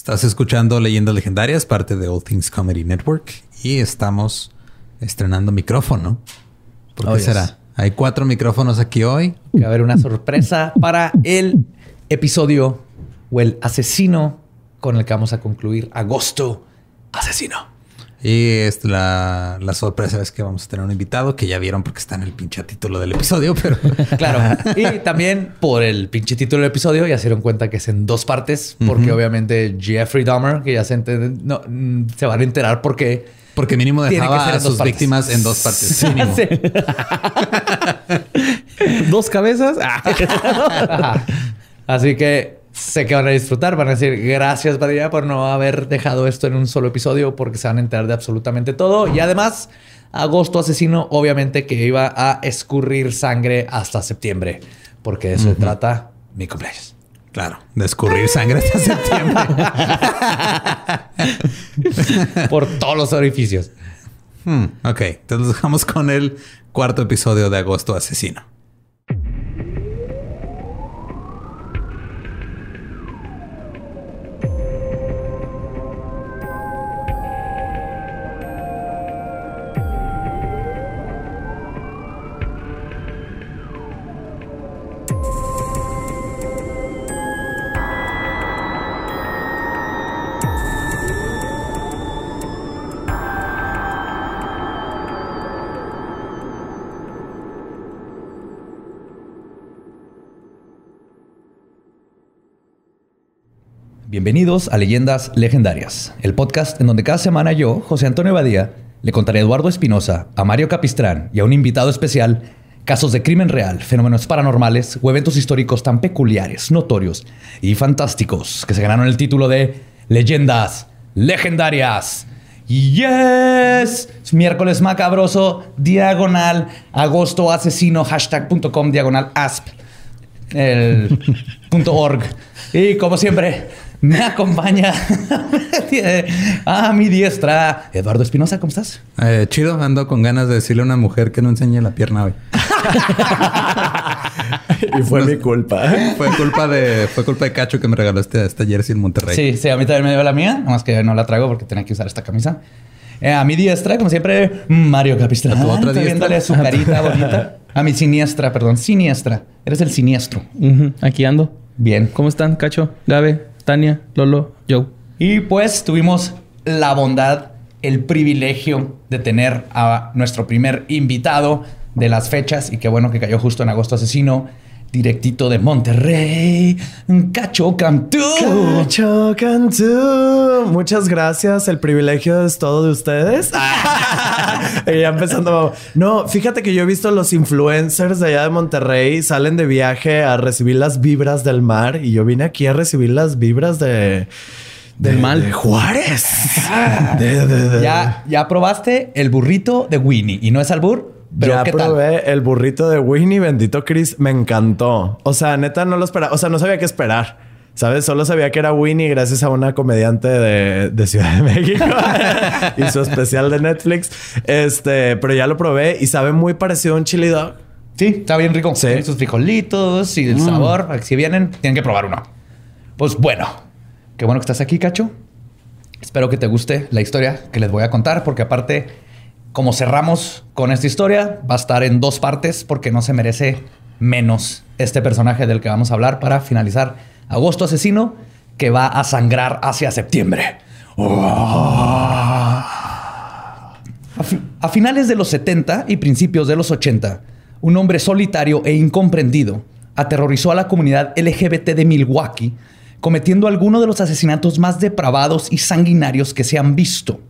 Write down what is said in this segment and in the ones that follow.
Estás escuchando Leyendas Legendarias, parte de All Things Comedy Network, y estamos estrenando micrófono. ¿Por qué Oh, yes. será? Hay cuatro micrófonos aquí hoy. Que va a haber una sorpresa para el episodio o el asesino con el que vamos a concluir agosto asesino. Y es la, la sorpresa es que vamos a tener un invitado que ya vieron porque está en el pinche título del episodio, pero Claro. Y también por el pinche título del episodio ya se dieron cuenta que es en dos partes, porque obviamente Jeffrey Dahmer, que ya se, enten- no, se van a enterar porque porque mínimo dejaba a sus partes. víctimas en dos partes. mínimo. Dos cabezas. Así que sé que van a disfrutar, van a decir gracias Badía por no haber dejado esto en un solo episodio porque se van a enterar de absolutamente todo. Y además, agosto asesino obviamente que iba a escurrir sangre hasta septiembre, porque de eso se trata mi cumpleaños. Claro, de escurrir sangre hasta septiembre. Por todos los orificios. Hmm, ok, entonces nos dejamos con el cuarto episodio de Agosto Asesino. Bienvenidos a Leyendas Legendarias, el podcast en donde cada semana yo, José Antonio Badía, le contaré a Eduardo Espinosa, a Mario Capistrán y a un invitado especial casos de crimen real, fenómenos paranormales o eventos históricos tan peculiares, notorios y fantásticos que se ganaron el título de Leyendas Legendarias. Yes, es miércoles macabroso, diagonal, agosto asesino, hashtag.com, diagonal asp el punto org. Y como siempre, me acompaña a mi diestra Eduardo Espinosa. ¿Cómo estás? Eh, chido, ando con ganas de decirle a una mujer que no enseñe la pierna hoy. y fue mi culpa. Fue culpa de, fue culpa de Cacho que me regaló este, esta jersey en Monterrey. Sí, sí, a mí también me dio la mía, nomás que no la traigo porque tenía que usar esta camisa. Eh, a mi diestra, como siempre, Mario Capistrán. ¿A tu otra viéndole su carita bonita. A mi siniestra, perdón, siniestra. Eres el siniestro. Aquí ando. Bien. ¿Cómo están, Cacho, Gabe, Tania, Lolo, Joe? Y pues tuvimos la bondad, el privilegio de tener a nuestro primer invitado de las fechas y qué bueno que cayó justo en agosto asesino, directito de Monterrey, Cacho Cantú. Cacho Cantú. Muchas gracias. El privilegio es todo de ustedes. y ya empezando. No, fíjate que yo he visto los influencers de allá de Monterrey salen de viaje a recibir las vibras del mar y yo vine aquí a recibir las vibras de. Del de- mal. De Juárez. De- Ya, ya probaste el burrito de Winnie y no es albur, pero ya ¿qué tal? probé el burrito de Winnie, bendito Chris, me encantó. O sea, neta no lo esperaba, o sea, no sabía qué esperar. ¿Sabes? Solo sabía que era Winnie gracias a una comediante de, de Ciudad de México y su especial de Netflix. Este, pero ya lo probé y sabe muy parecido a un chili dog. Sí, está bien rico. Sí. Tiene sus frijolitos y el sabor. Si vienen, tienen que probar uno. Pues bueno, qué bueno que estás aquí, Cacho. Espero que te guste la historia que les voy a contar, porque aparte, como cerramos con esta historia, va a estar en dos partes porque no se merece menos este personaje del que vamos a hablar para finalizar Agosto Asesino, que va a sangrar hacia septiembre. A, a finales de los 70 y principios de los 80, un hombre solitario e incomprendido aterrorizó a la comunidad LGBT de Milwaukee, cometiendo algunos de los asesinatos más depravados y sanguinarios que se han visto.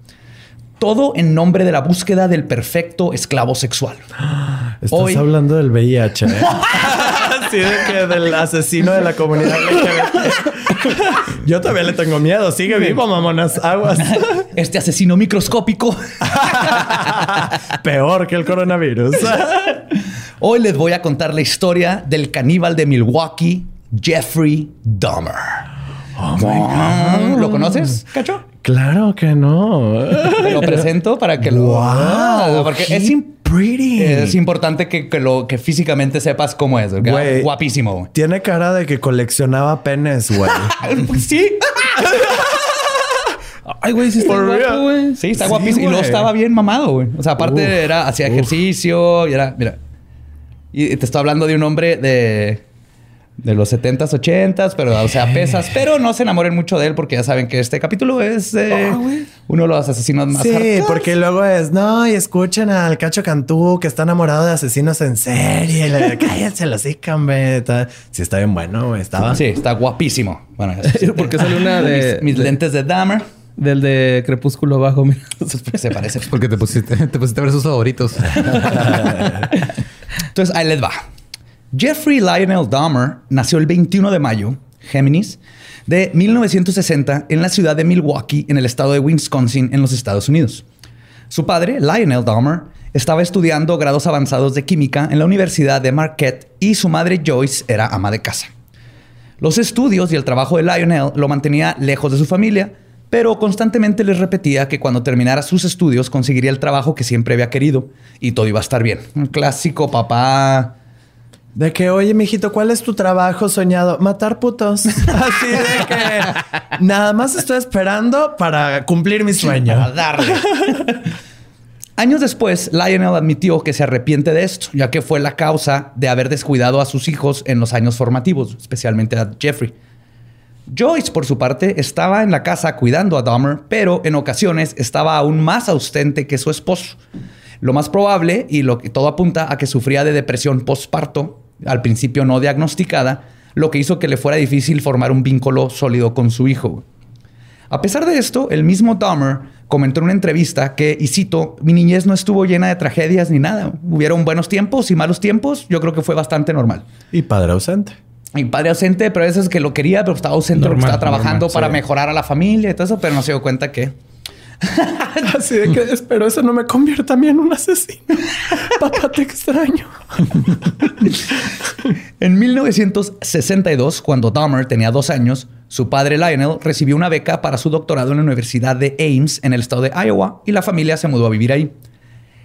Todo en nombre de la búsqueda del perfecto esclavo sexual. Estás Hoy- hablando del VIH. ¿eh? Así de que del asesino de la comunidad LGBT. Yo todavía le tengo miedo. Sigue vivo, mamonas. Aguas. Este asesino microscópico. Peor que el coronavirus. Hoy les voy a contar la historia del caníbal de Milwaukee, Jeffrey Dahmer. ¿Lo conoces, Cacho? Claro que no. Te lo presento para que lo... Wow, porque es, pretty. es importante que, que lo, que físicamente sepas cómo es. Güey. Guapísimo. güey. Tiene cara de que coleccionaba penes, güey. Pues sí. Ay, güey, sí está guapo, güey. Sí, está Sí, guapísimo. Y luego estaba bien mamado, güey. O sea, aparte Uf, era, hacía uf. ejercicio y era, mira. Y te estoy hablando de un hombre de, de los 70s, 80s, pero, o sea, pesas. Pero no se enamoren mucho de él porque ya saben que este capítulo es eh, uno de los asesinos más Sí, hardcore. porque luego es, no, y escuchen al Cacho Cantú que está enamorado de asesinos en serie. le- Cállense los hombre. Sí, está bien bueno, güey. Estaba. Sí, está guapísimo. Bueno, Porque sale una de- mis, mis de- lentes de Dahmer. Del de Crepúsculo Bajo, mira. Se parece. Porque te pusiste, te pusiste a ver sus favoritos. Entonces, ahí les va. Jeffrey Lionel Dahmer nació el 21 de mayo, Géminis, de 1960 en la ciudad de Milwaukee, en el estado de Wisconsin, en los Estados Unidos. Su padre, Lionel Dahmer, estaba estudiando grados avanzados de química en la Universidad de Marquette y su madre Joyce era ama de casa. Los estudios y el trabajo de Lionel lo mantenía lejos de su familia, pero constantemente les repetía que cuando terminara sus estudios conseguiría el trabajo que siempre había querido y todo iba a estar bien. Un clásico papá. De que, oye, mijito, ¿cuál es tu trabajo soñado? Matar putos. Así de que nada más estoy esperando para cumplir mi sueño. darle. Años después, Lionel admitió que se arrepiente de esto, ya que fue la causa de haber descuidado a sus hijos en los años formativos, especialmente a Jeffrey. Joyce, por su parte, estaba en la casa cuidando a Dahmer, pero en ocasiones estaba aún más ausente que su esposo. Lo más probable, y lo que todo apunta a que sufría de depresión postparto, al principio no diagnosticada, lo que hizo que le fuera difícil formar un vínculo sólido con su hijo. A pesar de esto, el mismo Dahmer comentó en una entrevista que, y cito, mi niñez no estuvo llena de tragedias ni nada. Hubieron buenos tiempos y malos tiempos. Yo creo que fue bastante normal. Y padre ausente. Mi padre ausente, pero eso es que lo quería, pero estaba ausente porque Normal, estaba trabajando normal, para sí. mejorar a la familia y todo eso, pero no se dio cuenta que... Así de que espero eso no me convierta a mí en un asesino. Papá, te extraño. En 1962, cuando Dahmer tenía dos años, su padre Lionel recibió una beca para su doctorado en la Universidad de Ames en el estado de Iowa y la familia se mudó a vivir ahí.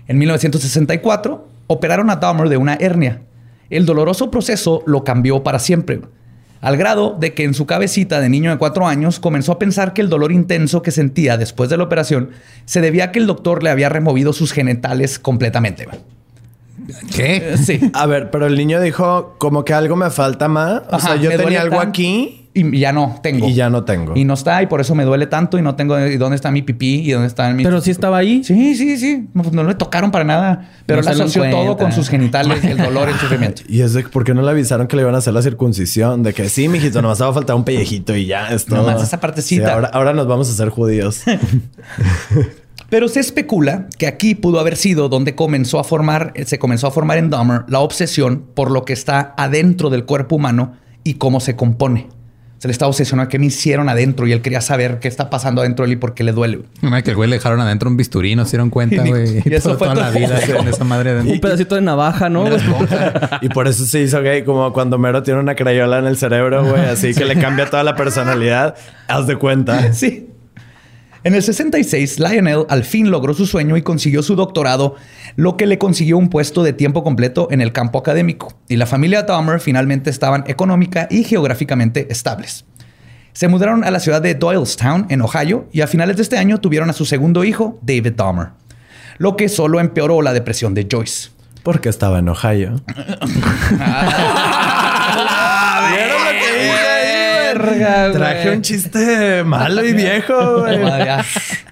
En 1964, operaron a Dahmer de una hernia. El doloroso proceso lo cambió para siempre, al grado de que en su cabecita de niño de cuatro años comenzó a pensar que el dolor intenso que sentía después de la operación se debía a que el doctor le había removido sus genitales completamente. ¿Qué? Sí. A ver, pero el niño dijo como que algo me falta más. O Ajá, sea, yo tenía algo tanto. aquí Y ya no tengo. y ya no tengo. Y no está, y por eso me duele tanto y no tengo y dónde está mi pipí y dónde está mi. Pero sí estaba ahí. Sí, sí, sí. No, no le tocaron para nada. Pero No lo asoció todo con sus genitales, el dolor y el sufrimiento. Y es de por qué no le avisaron que le iban a hacer la circuncisión. De que sí, mijito, nomás va a faltar un pellejito y ya es todo. Nomás esa partecita. Sí, ahora, ahora nos vamos a hacer judíos. Pero se especula que aquí pudo haber sido donde comenzó a formar, se comenzó a formar en Dahmer la obsesión por lo que está adentro del cuerpo humano y cómo se compone. Se le estaba obsesionando qué me hicieron adentro y él quería saber qué está pasando adentro de él y por qué le duele. Una que el güey le dejaron adentro un bisturí, no se dieron cuenta, Y- güey. y eso fue toda la vida con esa madre adentro. Un pedacito de navaja, ¿no? Y por eso se hizo gay, como cuando Mero tiene una crayola en el cerebro, güey. Así que le cambia toda la personalidad. Haz de cuenta. Sí. En el 66, Lionel al fin logró su sueño y consiguió su doctorado, lo que le consiguió un puesto de tiempo completo en el campo académico. Y la familia Dahmer finalmente estaban económica y geográficamente estables. Se mudaron a la ciudad de Doylestown, en Ohio, y a finales de este año tuvieron a su segundo hijo, David Dahmer, lo que solo empeoró la depresión de Joyce. Porque estaba en Ohio. Verga, güey. Traje un chiste malo y viejo, güey.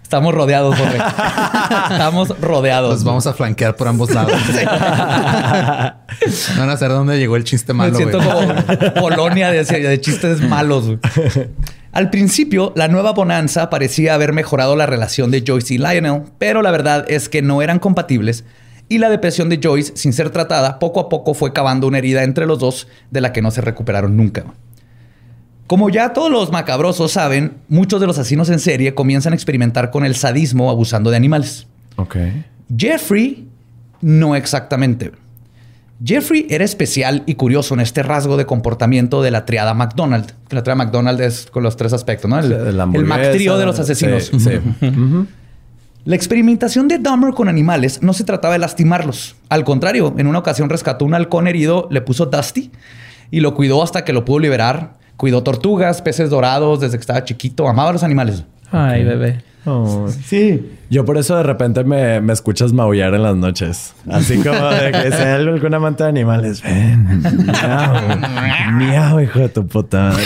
Estamos rodeados, Jorge. Estamos rodeados. Los vamos a flanquear por ambos lados. No van a saber dónde llegó el chiste Me malo, siento güey. como colonia de, de chistes malos. güey. Al principio, la nueva bonanza parecía haber mejorado la relación de Joyce y Lionel, pero la verdad es que no eran compatibles y la depresión de Joyce, sin ser tratada, poco a poco fue cavando una herida entre los dos de la que no se recuperaron nunca. Como ya todos los macabrosos saben, muchos de los asesinos en serie comienzan a experimentar con el sadismo abusando de animales. Ok. Jeffrey, no exactamente. Jeffrey era especial y curioso en este rasgo de comportamiento de la triada McDonald. La triada McDonald es con los tres aspectos, ¿no? El, McTrío de los asesinos. Sí. La experimentación de Dahmer con animales no se trataba de lastimarlos. Al contrario, en una ocasión rescató un halcón herido, le puso Dusty y lo cuidó hasta que lo pudo liberar. Cuidó tortugas, peces dorados desde que estaba chiquito. Amaba a los animales. Ay, bebé. Oh. Sí. Yo por eso de repente me, me escuchas maullar en las noches. Así como de que hay algún amante de animales, ven, miau, miau, hijo de tu puta madre.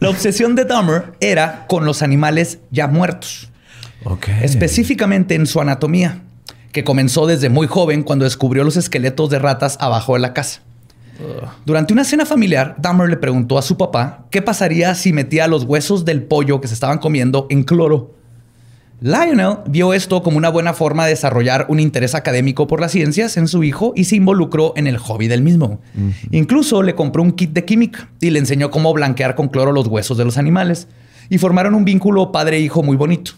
La obsesión de Dahmer era con los animales ya muertos, Ok. específicamente en su anatomía, que comenzó desde muy joven cuando descubrió los esqueletos de ratas abajo de la casa. Durante una cena familiar, Dahmer le preguntó a su papá qué pasaría si metía los huesos del pollo que se estaban comiendo en cloro. Lionel vio esto como una buena forma de desarrollar un interés académico por las ciencias en su hijo y se involucró en el hobby del mismo. Incluso le compró un kit de química y le enseñó cómo blanquear con cloro los huesos de los animales. Y formaron un vínculo padre-hijo muy bonito.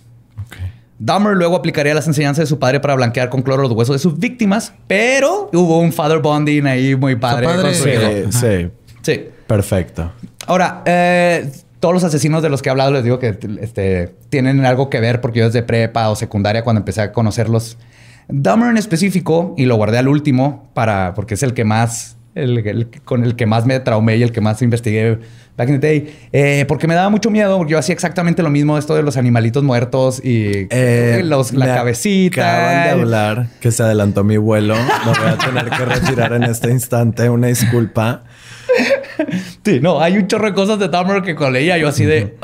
Dahmer luego aplicaría las enseñanzas de su padre para blanquear con cloro los huesos de sus víctimas, pero hubo un father bonding ahí muy padre. padre. con su Sí, hijo. sí. Sí. Perfecto. Ahora, eh, todos los asesinos de los que he hablado les digo que este, tienen algo que ver porque yo desde prepa o secundaria cuando empecé a conocerlos. Dahmer en específico, y lo guardé al último para, porque es el que más, el, el- con el que más me traumé y el que más investigué back in the day, eh, porque me daba mucho miedo, porque yo hacía exactamente lo mismo, esto de los animalitos muertos y Eh, los- la cabecita. Acaban de hablar que se adelantó mi vuelo. Me voy a tener que retirar en este instante. Una disculpa. Sí, no, hay un chorro de cosas de Dahmer que cuando leía yo así de...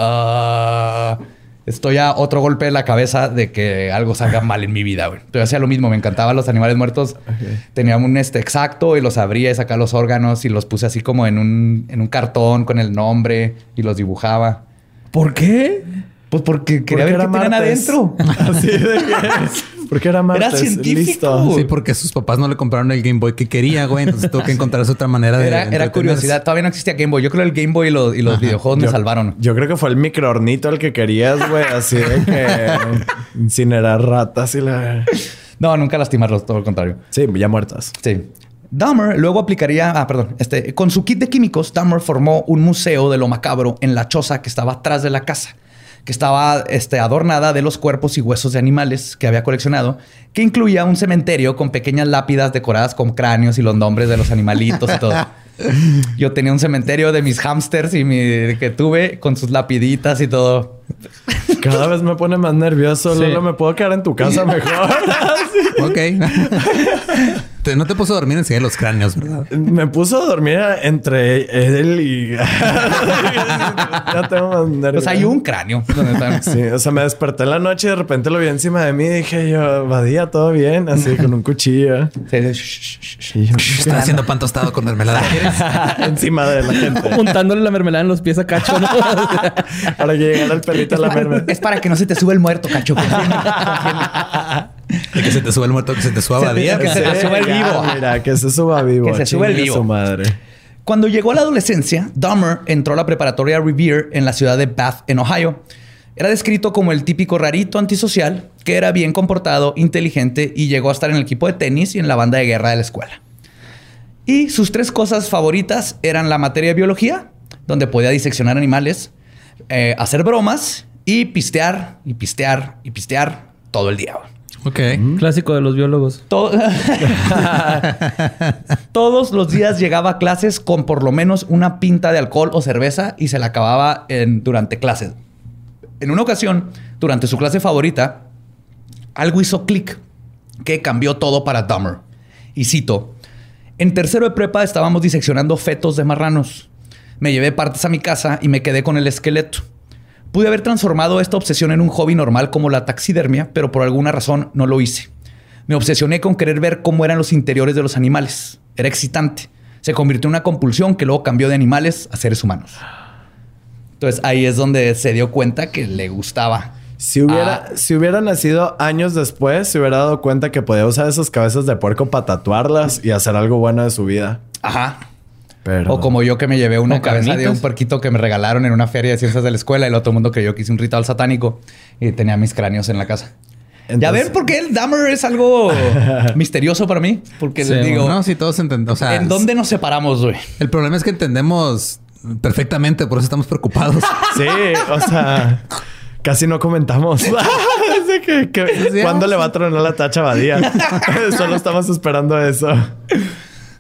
estoy a otro golpe de la cabeza de que algo salga mal en mi vida, güey. Yo hacía lo mismo, me encantaban los animales muertos. Tenía un este exacto y los abría y sacaba los órganos y los puse así como en un, en un cartón con el nombre y los dibujaba. ¿Por qué? Pues porque quería Porque ver qué tenían adentro. Así de que... Porque era martes. científico, Listo. Sí, porque sus papás no le compraron el Game Boy que quería, güey. Entonces tuvo que encontrarse otra manera de. Era, era curiosidad. Todavía no existía Game Boy. Yo creo que el Game Boy y los, y los videojuegos me salvaron. Yo creo que fue el microornito el que querías, güey. Así de que incinerar ratas y la... No, nunca lastimarlos, todo lo contrario. Sí, ya muertas. Sí. Dahmer luego aplicaría, ah, perdón, este, con su kit de químicos, Dahmer formó un museo de lo macabro en la choza que estaba atrás de la casa, que estaba este, adornada de los cuerpos y huesos de animales que había coleccionado, que incluía un cementerio con pequeñas lápidas decoradas con cráneos y los nombres de los animalitos y todo. Yo tenía un cementerio de mis hámsters y mi que tuve con sus lapiditas y todo. Cada vez me pone más nervioso. Sí. Lolo, me puedo quedar en tu casa mejor. Ok. Te- no te puso a dormir encima de los cráneos, ¿verdad? me puso a dormir entre él y... ya tengo más nervios. Pues hay un cráneo. donde están. Sí, o sea, me desperté en la noche y de repente lo vi encima de mí y dije yo, Badía, todo bien, así con un cuchillo. Sí, Están haciendo pan tostado con mermelada. ¿Quieres? encima de la gente. Montándole la mermelada en los pies a Cacho, ¿no? Para que llegara el perrito a la merma. Es para que no se te sube el muerto, cacho. Que se te suba el muerto, que se te suba a día. que se te suba el vivo. Mira, que se suba vivo. Que se suba el vivo. su madre. Cuando llegó a la adolescencia, Dahmer entró a la preparatoria Revere en la ciudad de Bath, en Ohio. Era descrito como el típico rarito antisocial, que era bien comportado, inteligente y llegó a estar en el equipo de tenis y en la banda de guerra de la escuela. Y sus tres cosas favoritas eran la materia de biología, donde podía diseccionar animales, eh, hacer bromas y pistear y pistear y pistear todo el día. Ok. Clásico de los biólogos. To- Todos los días llegaba a clases con por lo menos una pinta de alcohol o cerveza y se la acababa en- durante clases. En una ocasión, durante su clase favorita, algo hizo clic que cambió todo para Dahmer. Y cito, en tercero de prepa estábamos diseccionando fetos de marranos. Me llevé partes a mi casa y me quedé con el esqueleto. Pude haber transformado esta obsesión en un hobby normal como la taxidermia, pero por alguna razón no lo hice. Me obsesioné con querer ver cómo eran los interiores de los animales. Era excitante. Se convirtió en una compulsión que luego cambió de animales a seres humanos. Entonces ahí es donde se dio cuenta que le gustaba. Si hubiera, Ah. si hubiera nacido años después, se hubiera dado cuenta que podía usar esas cabezas de puerco para tatuarlas y hacer algo bueno de su vida. Ajá. Pero... O como yo que me llevé una cabeza de un puerquito que me regalaron en una feria de ciencias de la escuela y el otro mundo creyó que hice un ritual satánico y tenía mis cráneos en la casa. ya ven por qué el Dahmer es algo misterioso para mí. Porque Sí, les digo, No, si todos entendemos. O sea, ¿en dónde nos separamos, güey? El problema es que entendemos perfectamente, por eso estamos preocupados. Sí, o sea, casi no comentamos. Así que, que- ¿Cuándo le va a tronar la tacha a Badía? Solo estamos esperando eso.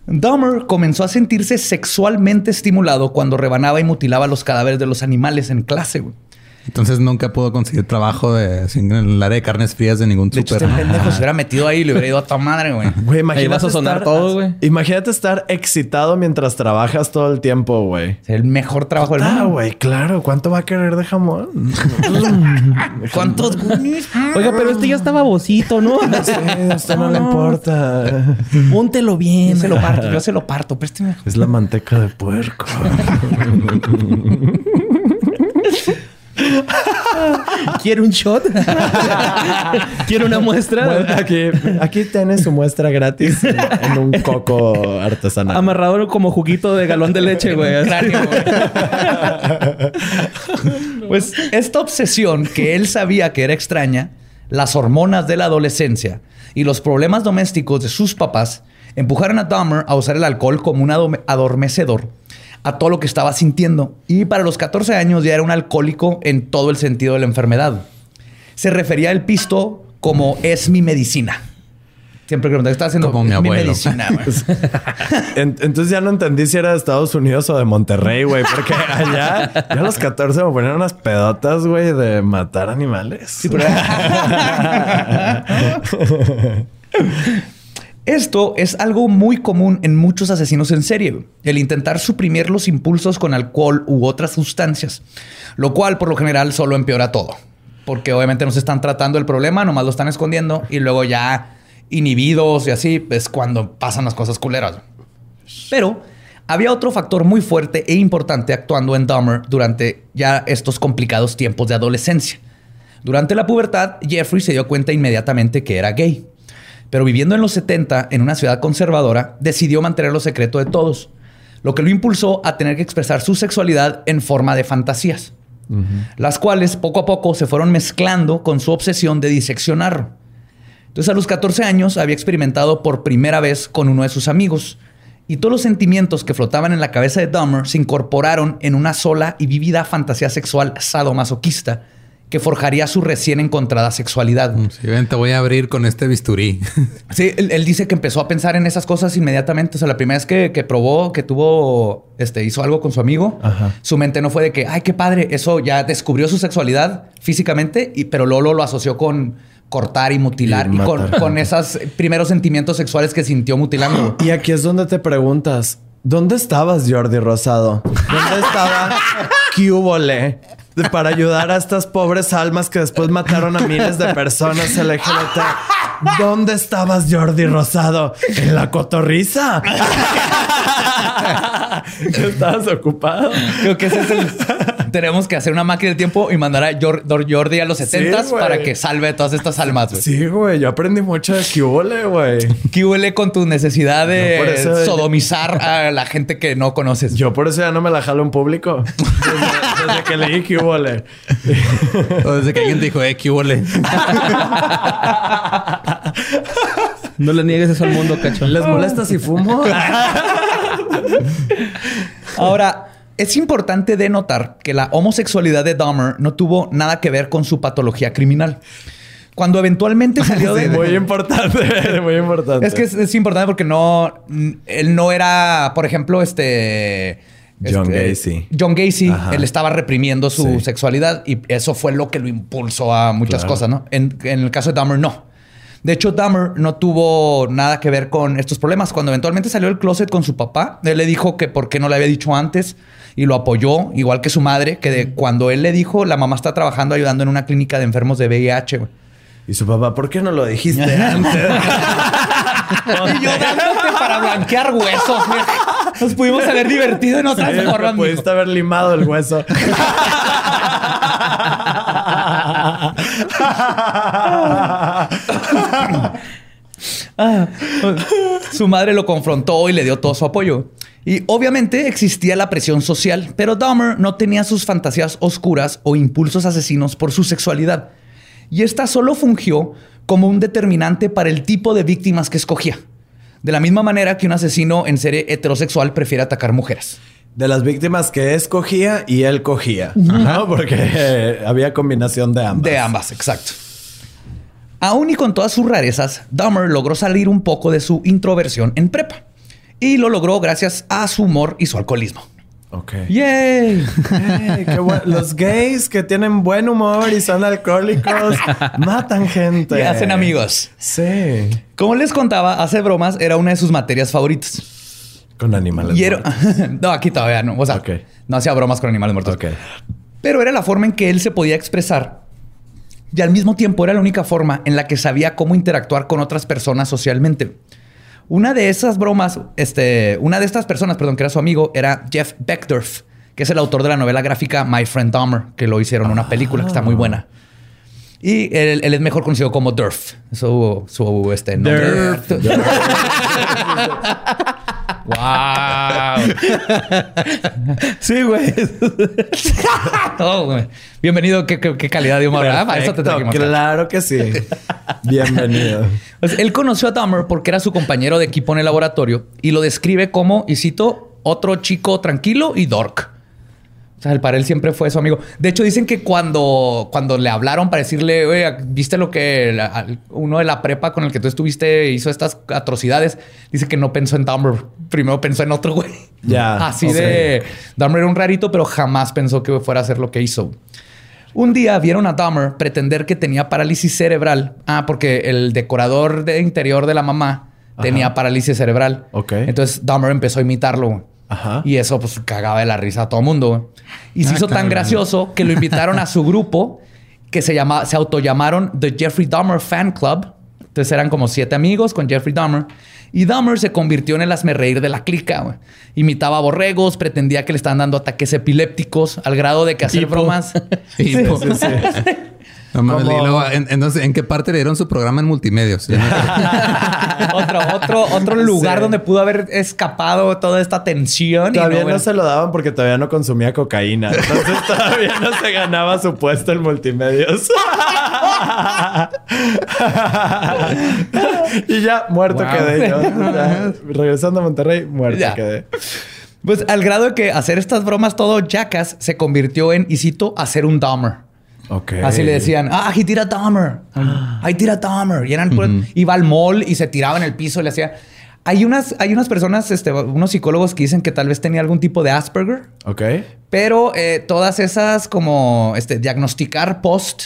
Dahmer comenzó a sentirse sexualmente estimulado cuando rebanaba y mutilaba los cadáveres de los animales en clase. güey. Entonces nunca pudo conseguir trabajo de, en el área de carnes frías de ningún De hecho, este pendejo se hubiera metido ahí y le hubiera ido a tu madre, güey. Güey, Ahí imagínate vas a sonar estar- todo, güey. Imagínate estar excitado mientras trabajas todo el tiempo, güey. Sería el mejor trabajo del Ah, mundo. güey, claro. ¿Cuánto va a querer de jamón? ¿Cuántos gummies? Oiga, pero este ya está babosito, ¿no? Sí, a usted no le importa. Póntelo Yo bien. se lo parto, yo se lo parto. Présteme. Es la manteca de puerco. ¿Quiere un shot? ¿Quiere una muestra? Bueno, aquí, aquí tienes su muestra gratis en, en un coco artesanal. Amarrado como juguito de galón de leche, güey. Cráneo, güey. pues esta obsesión que él sabía que era extraña, las hormonas de la adolescencia y los problemas domésticos de sus papás empujaron a Dahmer a usar el alcohol como un adormecedor a todo lo que estaba sintiendo. Y para los 14 años ya era un alcohólico en todo el sentido de la enfermedad. Se refería al pisto como es mi medicina. Siempre que estaba haciendo Como mi "Es abuelo". medicina. güey". En- entonces ya no entendí si era de Estados Unidos o de Monterrey, güey. Porque allá, a los 14 me ponían unas pedotas, güey, de matar animales. Sí, pero- Esto es algo muy común en muchos asesinos en serie, el intentar suprimir los impulsos con alcohol u otras sustancias, lo cual por lo general solo empeora todo, porque obviamente no se están tratando el problema, nomás lo están escondiendo y luego ya inhibidos y así es cuando pasan las cosas culeras. Pero había otro factor muy fuerte e importante actuando en Dahmer durante ya estos complicados tiempos de adolescencia. Durante la pubertad, Jeffrey se dio cuenta inmediatamente que era gay. Pero viviendo en los 70 en una ciudad conservadora, decidió mantenerlo secreto de todos, lo que lo impulsó a tener que expresar su sexualidad en forma de fantasías, las cuales poco a poco se fueron mezclando con su obsesión de diseccionarlo. Entonces a los 14 años había experimentado por primera vez con uno de sus amigos y todos los sentimientos que flotaban en la cabeza de Dahmer se incorporaron en una sola y vívida fantasía sexual sadomasoquista que forjaría su recién encontrada sexualidad. Sí, ven, te voy a abrir con este bisturí. Sí, él, él dice que empezó a pensar en esas cosas inmediatamente. O sea, la primera vez que, que probó, que tuvo, este, hizo algo con su amigo, Ajá. su mente no fue de que, ay, qué padre, eso ya descubrió su sexualidad físicamente, y, pero Lolo lo asoció con cortar y mutilar Y y, con, con esos primeros sentimientos sexuales que sintió mutilando. Y aquí es donde te preguntas, ¿dónde estabas, Jordi Rosado? ¿Dónde estaba Cubole? Para ayudar a estas pobres almas que después mataron a miles de personas LGBT. ¿Dónde estabas, Jordi Rosado? En la cotorriza. Estabas ocupado. Creo que ese es el... Tenemos que hacer una máquina del tiempo y mandar a Jordi a los 70 güey. para que salve todas estas almas. güey. Sí, güey. Yo aprendí mucho de Cubole, güey. ¿Qué huele con tu necesidad de No, sodomizar a la gente que no conoces? Yo por eso ya no me la jalo en público. Desde, desde que leí Cubole. O desde que alguien te dijo, eh, ¿qué huele? No le niegues eso al mundo, cacho. ¿Les molesta si fumo? Ahora, es importante denotar que la homosexualidad de Dahmer no tuvo nada que ver con su patología criminal. Cuando eventualmente salió de... muy importante, muy importante. Es que es, es importante porque no... Él no era, por ejemplo, este... John este, Gacy. John Gacy, Ajá. él estaba reprimiendo su Sí. sexualidad y eso fue lo que lo impulsó a muchas Claro. cosas, ¿no? En, en el caso de Dahmer, no. De hecho, Dahmer no tuvo nada que ver con estos problemas. Cuando eventualmente salió del closet con su papá, él le dijo que por qué no le había dicho antes y lo apoyó, igual que su madre, que de cuando él le dijo, la mamá está trabajando ayudando en una clínica de enfermos de VIH. güey. Y su papá, ¿por qué no lo dijiste antes? Y yo dándote para blanquear huesos. güey. Nos pudimos haber divertido en otras Sí, formas. mijo. pudiste haber limado el hueso. Ah, su madre lo confrontó y le dio todo su apoyo. Y obviamente existía la presión social, pero Dahmer no tenía sus fantasías oscuras o impulsos asesinos por su sexualidad. Y esta solo fungió como un determinante para el tipo de víctimas que escogía. De la misma manera que un asesino en serie heterosexual prefiere atacar mujeres. De las víctimas que escogía y él cogía. ¿no? Porque eh, había combinación de ambas. De ambas, exacto. Aún y con todas sus rarezas, Dahmer logró salir un poco de su introversión en prepa. Y lo logró gracias a su humor y su alcoholismo. Ok. ¡Yay! Ey, qué bueno. Los gays que tienen buen humor y son alcohólicos matan gente. Y hacen amigos. Sí. Como les contaba, hacer bromas era una de sus materias favoritas. Con animales. Y era- muertos. no, aquí todavía no. O sea, no hacía bromas con animales muertos. Pero era la forma en que él se podía expresar. Y al mismo tiempo era la única forma en la que sabía cómo interactuar con otras personas socialmente. Una de esas bromas, este, una de estas personas, perdón, que era su amigo, era Jeff Beckdorf, que es el autor de la novela gráfica My Friend Dahmer, que lo hicieron una película que está muy buena. Y él, él es mejor conocido como Durf. Su, su este, nombre. ¡Wow! sí, güey. Oh, güey. Bienvenido. ¿Qué, qué- qué calidad de humor. ¿verdad? Para eso te Perfecto, trajimos. claro que sí. Bienvenido. Pues, él conoció a Dahmer porque era su compañero de equipo en el laboratorio y lo describe como, y cito, otro chico tranquilo y dork. O sea, el para él siempre fue su amigo. De hecho, dicen que cuando, cuando le hablaron para decirle, oye, ¿viste lo que la- uno de la prepa con el que tú estuviste hizo estas atrocidades? Dice que no pensó en Dahmer. Primero pensó en otro güey. Ya, Así de... Dahmer era un rarito, pero jamás pensó que fuera a hacer lo que hizo. Un día vieron a Dahmer pretender que tenía parálisis cerebral. Ah, porque el decorador de interior de la mamá tenía parálisis cerebral. Ok. Entonces Dahmer empezó a imitarlo. Y eso pues cagaba de la risa a todo mundo. güey. Y se Ah, hizo tan gracioso que lo invitaron a su grupo que se llama, se autollamaron The Jeffrey Dahmer Fan Club. Entonces eran como siete amigos con Jeffrey Dahmer. Y Dahmer se convirtió en el asmerreír de la clica. Imitaba borregos, pretendía que le estaban dando ataques epilépticos al grado de que hacer Hipo. bromas. Sí, Sí, po- sí, sí. No mames, Como- y luego, en- entonces, ¿en qué parte le dieron su programa en multimedios? Otro, otro, otro lugar Sí. donde pudo haber escapado toda esta tensión. y Todavía no, bueno. se lo daban porque todavía no consumía cocaína. Entonces todavía no se ganaba su puesto en multimedios. y ya, muerto Wow. quedé yo. Ya, regresando a Monterrey, muerto Ya. quedé. Pues al grado de que hacer estas bromas todo jackass se convirtió en, y cito, hacer un Dahmer. Ok. Así le decían, ah, he tira Dahmer. Ay, tira Dahmer. Y eran puros- iba al mall y se tiraba en el piso y le hacía. Hay unas, hay unas personas, este, unos psicólogos que dicen que tal vez tenía algún tipo de Asperger, Ok. pero eh, todas esas como este, diagnosticar post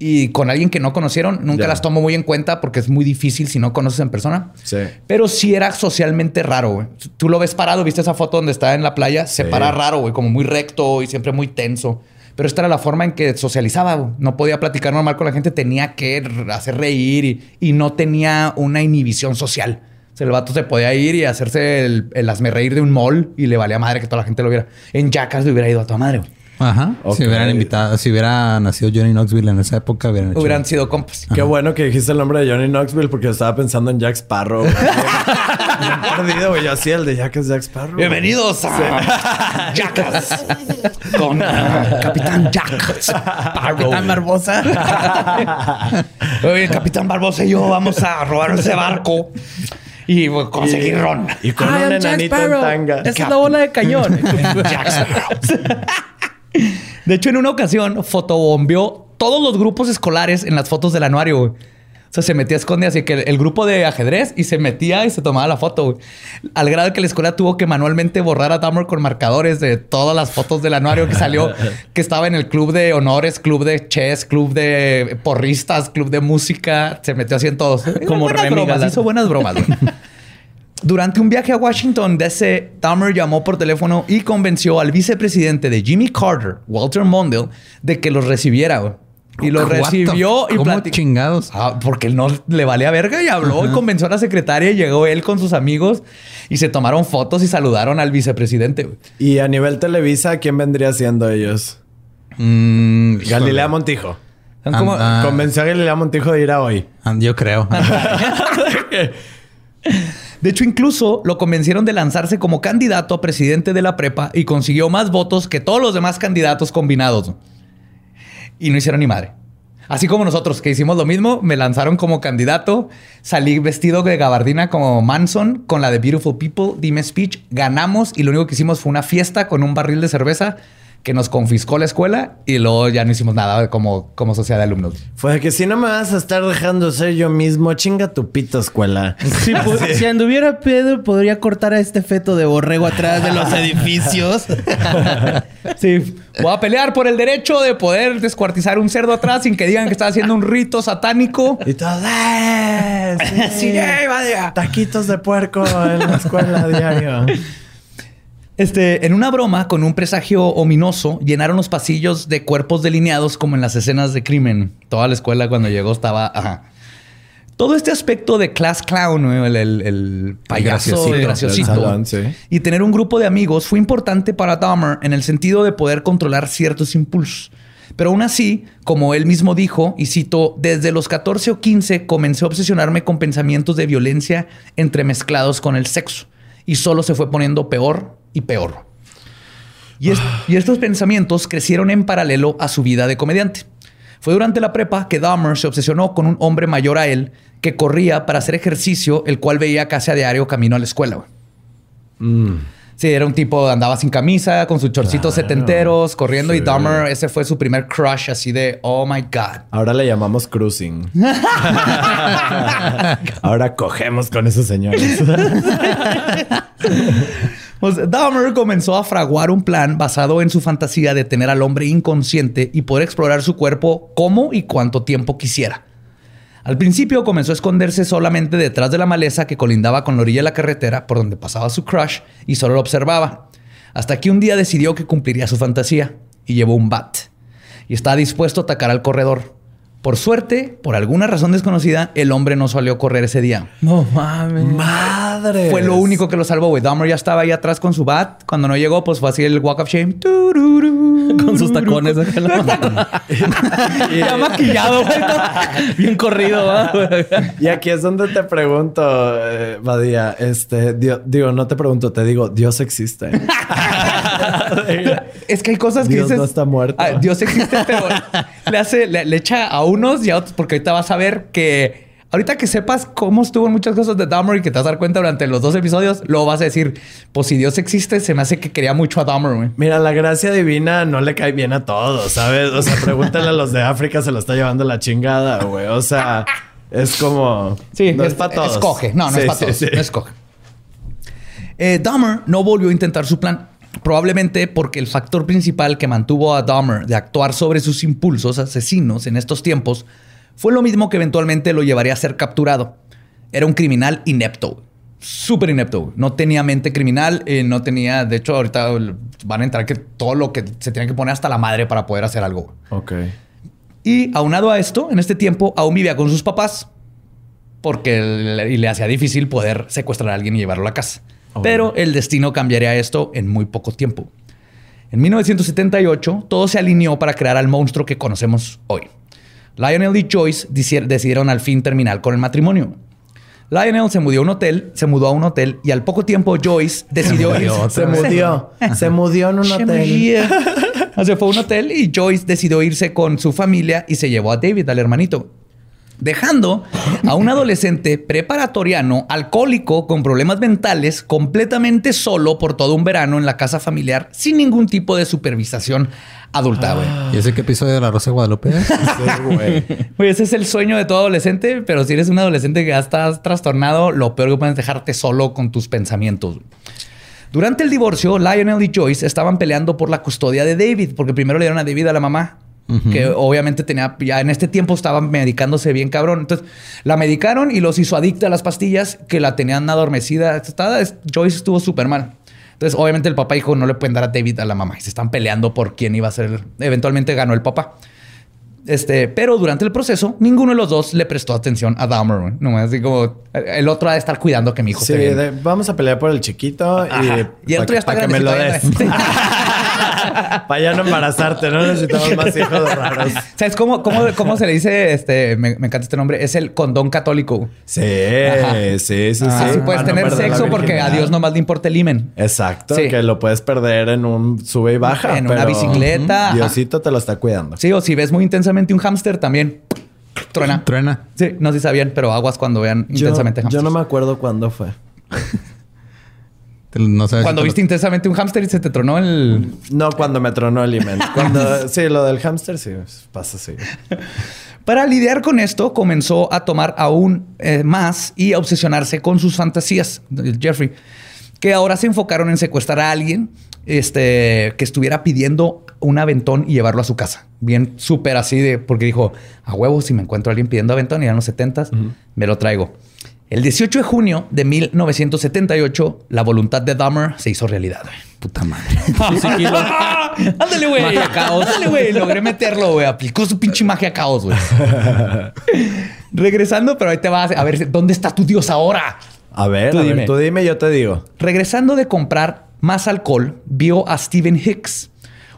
y con alguien que no conocieron, nunca las tomo muy en cuenta porque es muy difícil si no conoces en persona. Sí. Pero sí era socialmente raro, güey. Tú lo ves parado, viste esa foto donde está en la playa, se Sí. para raro, güey, como muy recto y siempre muy tenso. Pero esta era la forma en que socializaba. No podía platicar normal con la gente, tenía que hacer reír y, no tenía una inhibición social. O sea, el vato se podía ir y hacerse el, el reír de un mall y le valía madre que toda la gente lo viera. En Jackass le hubiera ido a toda madre. Ajá. Si hubieran invitado, si hubiera nacido Johnny Knoxville en esa época, hubieran hecho. Hubieran sido compas. Qué bueno que dijiste el nombre de Johnny Knoxville porque estaba pensando en Jack Sparrow. perdido, güey. Yo así el de Jack es Jack Sparrow. Bienvenidos a Jackass con ah, Capitán Jack Capitán Barbosa. Oye, Capitán Barbosa y yo vamos a robar ese barco y pues, conseguir ron. Y con I un am Jack enanito en Sparrow. tanga. Esa es la bola de cañón. Jack Sparrow. De hecho, en una ocasión fotobombeó todos los grupos escolares en las fotos del anuario. güey. O sea, se metía a esconde así que el, el grupo de ajedrez y se metía y se tomaba la foto. güey. Al grado que la escuela tuvo que manualmente borrar a Dahmer con marcadores de todas las fotos del anuario que salió, que estaba en el club de honores, club de chess, club de porristas, club de música. Se metió así en todos. Como buenas bromas, hizo buenas bromas. güey. Durante un viaje a Washington DC, Dahmer llamó por teléfono y convenció al vicepresidente de Jimmy Carter, Walter Mondale, de que los recibiera. güey. Y the recibió y ¿Cómo platicó. chingados? Ah, porque él no le valía verga y habló y convenció a la secretaria y llegó él con sus amigos y se tomaron fotos y saludaron al vicepresidente. güey. Y a nivel Televisa, ¿quién vendría siendo ellos? Mm, Galilea. Montijo. Como- Ah. Convenció a Galilea Montijo de ir a hoy. Yo creo. De hecho, incluso lo convencieron de lanzarse como candidato a presidente de la prepa y consiguió más votos que todos los demás candidatos combinados. Y no hicieron ni madre. Así como nosotros que hicimos lo mismo, me lanzaron como candidato, salí vestido de gabardina como Manson con la de Beautiful People, dime speech, ganamos y lo único que hicimos fue una fiesta con un barril de cerveza que nos confiscó la escuela y luego ya no hicimos nada como, como sociedad de alumnos. Fue que si no me vas a estar dejando ser yo mismo, chinga tu pito escuela. Si, pu- si anduviera Pedro, podría cortar a este feto de borrego atrás de los edificios. Sí, voy a pelear por el derecho de poder descuartizar un cerdo atrás sin que digan que está haciendo un rito satánico. Y todo, ¡eh! Sí, ¡eh, vaya! Taquitos de puerco en la escuela diario. Este, en una broma con un presagio ominoso, llenaron los pasillos de cuerpos delineados como en las escenas de crimen. Toda la escuela cuando llegó estaba... Ajá. Todo este aspecto de class clown, el, el- el payaso, graciosito. el graciosito, salón, y tener un grupo de amigos fue importante para Dahmer en el sentido de poder controlar ciertos impulsos. Pero aún así, como él mismo dijo, y cito, desde los 14 o 15 comencé a obsesionarme con pensamientos de violencia entremezclados con el sexo. Y solo se fue poniendo peor y peor. Y, es- y estos pensamientos crecieron en paralelo a su vida de comediante. Fue durante la prepa que Dahmer se obsesionó con un hombre mayor a él que corría para hacer ejercicio, el cual veía casi a diario camino a la escuela. güey. Sí, era un tipo, andaba sin camisa, con sus chorcitos setenteros, corriendo y Dahmer, ese fue su primer crush así de, oh my God. Ahora le llamamos cruising. Ahora cogemos con esos señores. Pues Dahmer comenzó a fraguar un plan basado en su fantasía de tener al hombre inconsciente y poder explorar su cuerpo como y cuánto tiempo quisiera. Al principio comenzó a esconderse solamente detrás de la maleza que colindaba con la orilla de la carretera por donde pasaba su crush y solo lo observaba. Hasta que un día decidió que cumpliría su fantasía y llevó un bat. Y estaba dispuesto a atacar al corredor. Por suerte, por alguna razón desconocida, el hombre no salió a correr ese día. No mames. Madre. Fue lo único que lo salvó, güey. Dahmer ya estaba ahí atrás con su bat. Cuando no llegó, pues fue así el walk of shame. Con sus tacones. ya maquillado, güey. ¿no? Bien corrido, ¿va? Y aquí es donde te pregunto, eh, Badía, este, Dio- digo, no te pregunto, te digo, Dios existe. Es que hay cosas que Dios dices. no está muerto. Ah, Dios existe, pero le hace, le, le echa a unos y a otros, porque ahorita vas a ver que. Ahorita que sepas cómo estuvo en muchas cosas de Dahmer y que te vas a dar cuenta durante los dos episodios, luego vas a decir, pues si Dios existe, se me hace que quería mucho a Dahmer, güey. Mira, la gracia divina no le cae bien a todos, ¿sabes? O sea, pregúntale a los de África, se lo está llevando la chingada, güey. O sea, es como... Sí, no es, es- para todos. Escoge. No, no Sí, es para sí, todos. sí. No escoge. Eh, Dahmer no volvió a intentar su plan. Probablemente porque el factor principal que mantuvo a Dahmer de actuar sobre sus impulsos asesinos en estos tiempos fue lo mismo que eventualmente lo llevaría a ser capturado. Era un criminal inepto. Súper inepto. No tenía mente criminal. eh, no tenía... De hecho, ahorita van a entrar que todo lo que se tiene que poner hasta la madre para poder hacer algo. Ok. Y aunado a esto, en este tiempo aún vivía con sus papás porque le, y le hacía difícil poder secuestrar a alguien y llevarlo a la casa. Oh. Pero el destino cambiaría esto en muy poco tiempo. En 1978, todo se alineó para crear al monstruo que conocemos hoy. Lionel y Joyce decidieron al fin terminar con el matrimonio. Lionel se mudó a un hotel, se mudó a un hotel y al poco tiempo Joyce decidió irse. Se vez. mudió. Se mudió en un hotel. Se fue a un hotel y Joyce decidió irse con su familia y se llevó a David, al hermanito. Dejando a un adolescente preparatoriano, alcohólico, con problemas mentales, completamente solo por todo un verano en la casa familiar, sin ningún tipo de supervisación adulta, güey. ¿Y ese qué episodio de La Rosa de Guadalupe es? Güey. Güey, ese es el sueño de todo adolescente, pero si eres un adolescente que ya estás trastornado, lo peor que puedes es dejarte solo con tus pensamientos. Durante el divorcio, Lionel y Joyce estaban peleando por la custodia de David, porque primero le dieron a David a la mamá, que obviamente tenía, ya en este tiempo estaba medicándose bien cabrón. Entonces, la medicaron y los hizo adicta a las pastillas que la tenían adormecida. Estaba- Joyce estuvo súper mal. Entonces, obviamente el papá dijo, no le pueden dar a David a la mamá. Y se están peleando por quién iba a ser. Eventualmente ganó el papá. Este, pero durante el proceso, ninguno de los dos le prestó atención a Dahmer. Nomás así como el otro ha de estar cuidando que mi hijo Sí, de- vamos a pelear por el chiquito y, Ajá. Y el otro ya está que me lo des. Para ya no embarazarte, no necesitamos más hijos raros. ¿Sabes cómo, cómo, cómo se le dice? Este, me, me encanta este nombre. Es el condón católico. Sí, Ajá. sí, sí, sí. Así puedes no tener sexo porque a. Dios nomás le importa el himen. Exacto, Sí. que lo puedes perder en un sube y baja. En una bicicleta. Diosito te lo está cuidando. Sí, o si ves muy intensamente un hámster, también truena. Truena. Sí, no sé si sabían, pero aguas cuando vean Yo, intensamente yo hámsters. no me acuerdo cuándo fue. Te- No sabes Cuando si viste lo- intensamente un hámster y se te tronó el... No, cuando me tronó el imen. Cuando, sí, lo del hámster sí, pasa así. Para lidiar con esto, comenzó a tomar aún eh, más y a obsesionarse con sus fantasías, Jeffrey, que ahora se enfocaron en secuestrar a alguien este, que estuviera pidiendo un aventón y llevarlo a su casa. Bien súper así de, porque dijo, a huevo, si me encuentro a alguien pidiendo aventón, y en los 70 me lo traigo. El 18 de junio de 1978, la voluntad de Dahmer se hizo realidad. güey. Puta madre. Ándale, güey. Magia caos. Ándale, güey. Logré meterlo, güey. Aplicó su pinche magia caos, güey. Regresando, pero ahí te vas a ver dónde está tu dios ahora. A ver, Tú a ver, dime. tú dime, yo te digo. Regresando de comprar más alcohol, vio a Steven Hicks,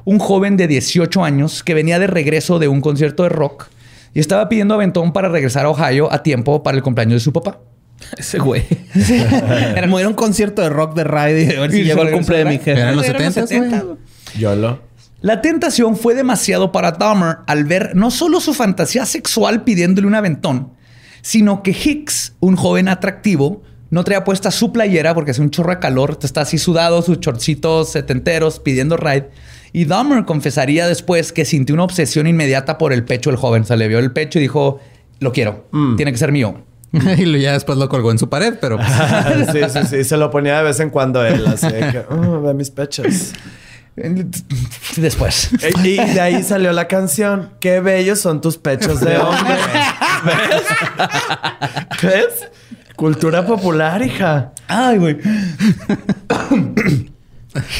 un joven de 18 años que venía de regreso de un concierto de rock y estaba pidiendo aventón para regresar a Ohio a tiempo para el cumpleaños de su papá. Ese güey. Era como era un concierto de rock de Ride y a ver si llegó el regresó cumple de a- mi jefe. Eran los Eran 70s, 70s, güey. Yolo. La tentación fue demasiado para Dahmer al ver no solo su fantasía sexual pidiéndole un aventón, sino que Hicks, un joven atractivo, no traía puesta su playera porque hace un chorro de calor, está así sudado, sus chorcitos setenteros pidiendo ride. Y Dahmer confesaría después que sintió una obsesión inmediata por el pecho del joven. Se le vio el pecho y dijo, lo quiero, tiene que ser mío. y ya después lo colgó en su pared, pero pues, sí, sí, sí. Se lo ponía de vez en cuando él. Así que, oh, ve mis pechos. Después. Y y de ahí salió la canción. Qué bellos son tus pechos de hombre. ¿Ves? ¿Ves? Cultura popular, hija. Ay, güey.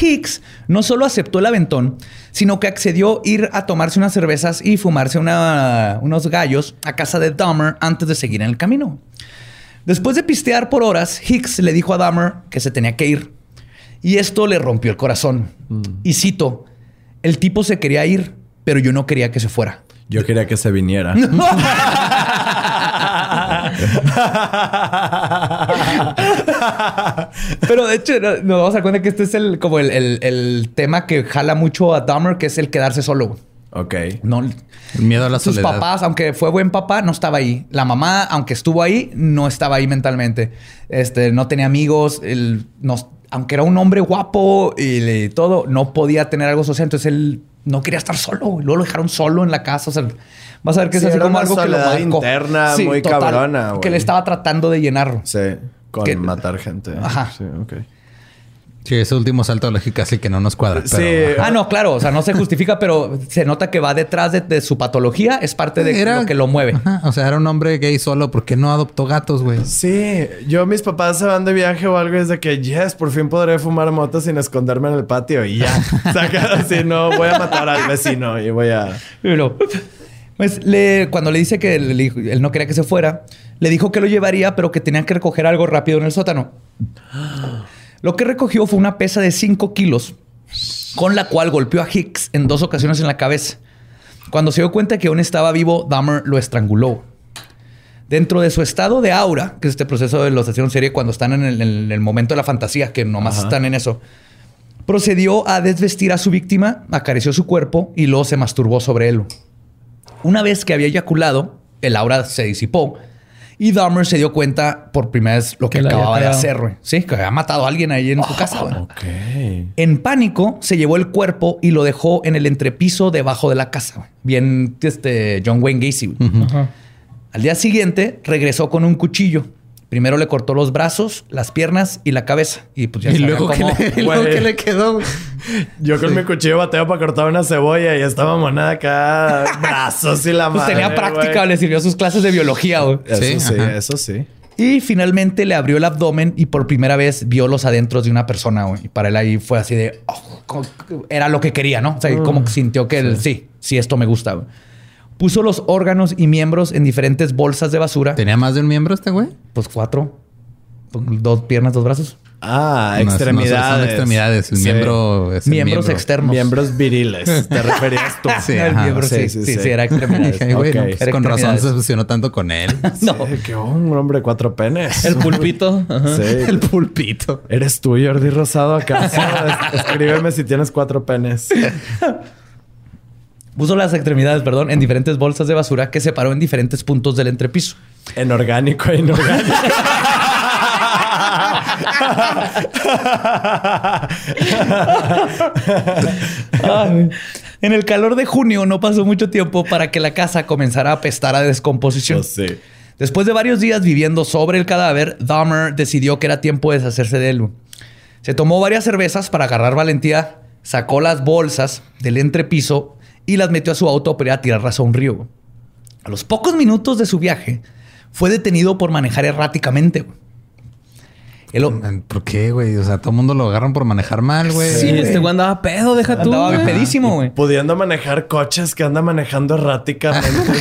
Hicks no solo aceptó el aventón, sino que accedió a ir a tomarse unas cervezas y fumarse una- unos gallos a casa de Dahmer antes de seguir en el camino. Después de pistear por horas, Hicks le dijo a Dahmer que se tenía que ir. Y esto le rompió el corazón. Y cito, el tipo se quería ir, pero yo no quería que se fuera. Yo quería que se viniera. Pero de hecho, no- nos vamos a dar cuenta que este es el, como el, el- el tema que jala mucho a Dahmer, que es el quedarse solo. ok. No, el miedo a la sus soledad. papás, aunque fue buen papá, no estaba ahí. La mamá, aunque estuvo ahí, no estaba ahí mentalmente. Este, no tenía amigos. Él, no- aunque era un hombre guapo y le- todo, no podía tener algo social. Entonces él no quería estar solo. Luego lo dejaron solo en la casa. O sea, vas a ver que es Sí, así era como algo que lo marcó. interna muy cabrona, Que le estaba tratando de llenar. Sí. Con Que- matar gente. Ajá. Sí, ok. Sí, ese último salto de lógica sí que no nos cuadra. Sí. Pero. Ah, no, claro. O sea, no se justifica, pero se nota que va detrás de, de su patología. Es parte de Era- lo que lo mueve. Ajá, O sea, era un hombre gay solo porque no adoptó gatos, güey. Sí, yo mis papás se van de viaje o algo y es de que, yes, por fin podré fumar moto sin esconderme en el patio y ya. Saca así, no, voy a matar al vecino y voy a... Y luego, Pues le, cuando le dice que le él no quería que se fuera, le dijo que lo llevaría, pero que tenían que recoger algo rápido en el sótano. Lo que recogió fue una pesa de 5 kilos, con la cual golpeó a Hicks en dos ocasiones en la cabeza. Cuando se dio cuenta que aún estaba vivo, Dahmer lo estranguló. Dentro de su estado de aura, que es este proceso de los asesinos en serie cuando están en el, en el momento de la fantasía, que nomás Ajá. están en eso, procedió a desvestir a su víctima, acarició su cuerpo y luego se masturbó sobre él. Una vez que había eyaculado, el aura se disipó y Dahmer se dio cuenta por primera vez lo que, acababa de hacer, güey. Sí, que había matado a alguien ahí en su casa, güey. Ok. En pánico, se llevó el cuerpo y lo dejó en el entrepiso debajo de la casa. güey. Bien, este, John Wayne Gacy. güey. Al día siguiente, regresó con un cuchillo. Primero le cortó los brazos, las piernas y la cabeza. Y pues ya Y luego, ¿qué cómo- le, y luego Güey. ¿qué le quedó? Yo con mi cuchillo bateo para cortar una cebolla y estaba monada acá, brazos y la Pues madre, tenía práctica, le sirvió sus clases de biología, güey. Eso Sí, sí, eso sí. Y finalmente le abrió el abdomen y por primera vez vio los adentros de una persona, güey. Y para él ahí fue así de... oh, era lo que quería, ¿no? O sea, como que sintió que él, sí, sí, esto me gusta. Puso los órganos y miembros en diferentes bolsas de basura. ¿Tenía más de un miembro este güey? Pues cuatro. Pues, Dos piernas, dos brazos. Ah, No, no, extremidades. son extremidades. El Sí. miembro es el Miembros miembro. externos. Miembros viriles, te referías tú. Sí, el ajá. miembro, sí, sí, sí, era extremidades. No, pues, Era con razón se obsesionó tanto con él. No. Sí, que un hombre cuatro penes. El pulpito. Ajá. Sí. El pulpito. ¿Eres tú, Jordi Rosado, acaso? Es- Escríbeme si tienes cuatro penes. Puso las extremidades, perdón, en diferentes bolsas de basura que separó en diferentes puntos del entrepiso. En orgánico e inorgánico. Ay. En el calor de junio no pasó mucho tiempo para que la casa comenzara a apestar a descomposición. Sé. Después de varios días viviendo sobre el cadáver, Dahmer decidió que era tiempo de deshacerse de él. Se tomó varias cervezas para agarrar valentía, sacó las bolsas del entrepiso y las metió a su auto para ir a tirarlas a un río. A los pocos minutos de su viaje, fue detenido por manejar erráticamente. El ho- ¿Por qué, güey? O sea, todo el mundo lo agarran por manejar mal, güey. Sí, este güey andaba pedo, deja tú. andaba güey. pedísimo, güey. Pudiendo manejar coches que anda manejando erráticamente.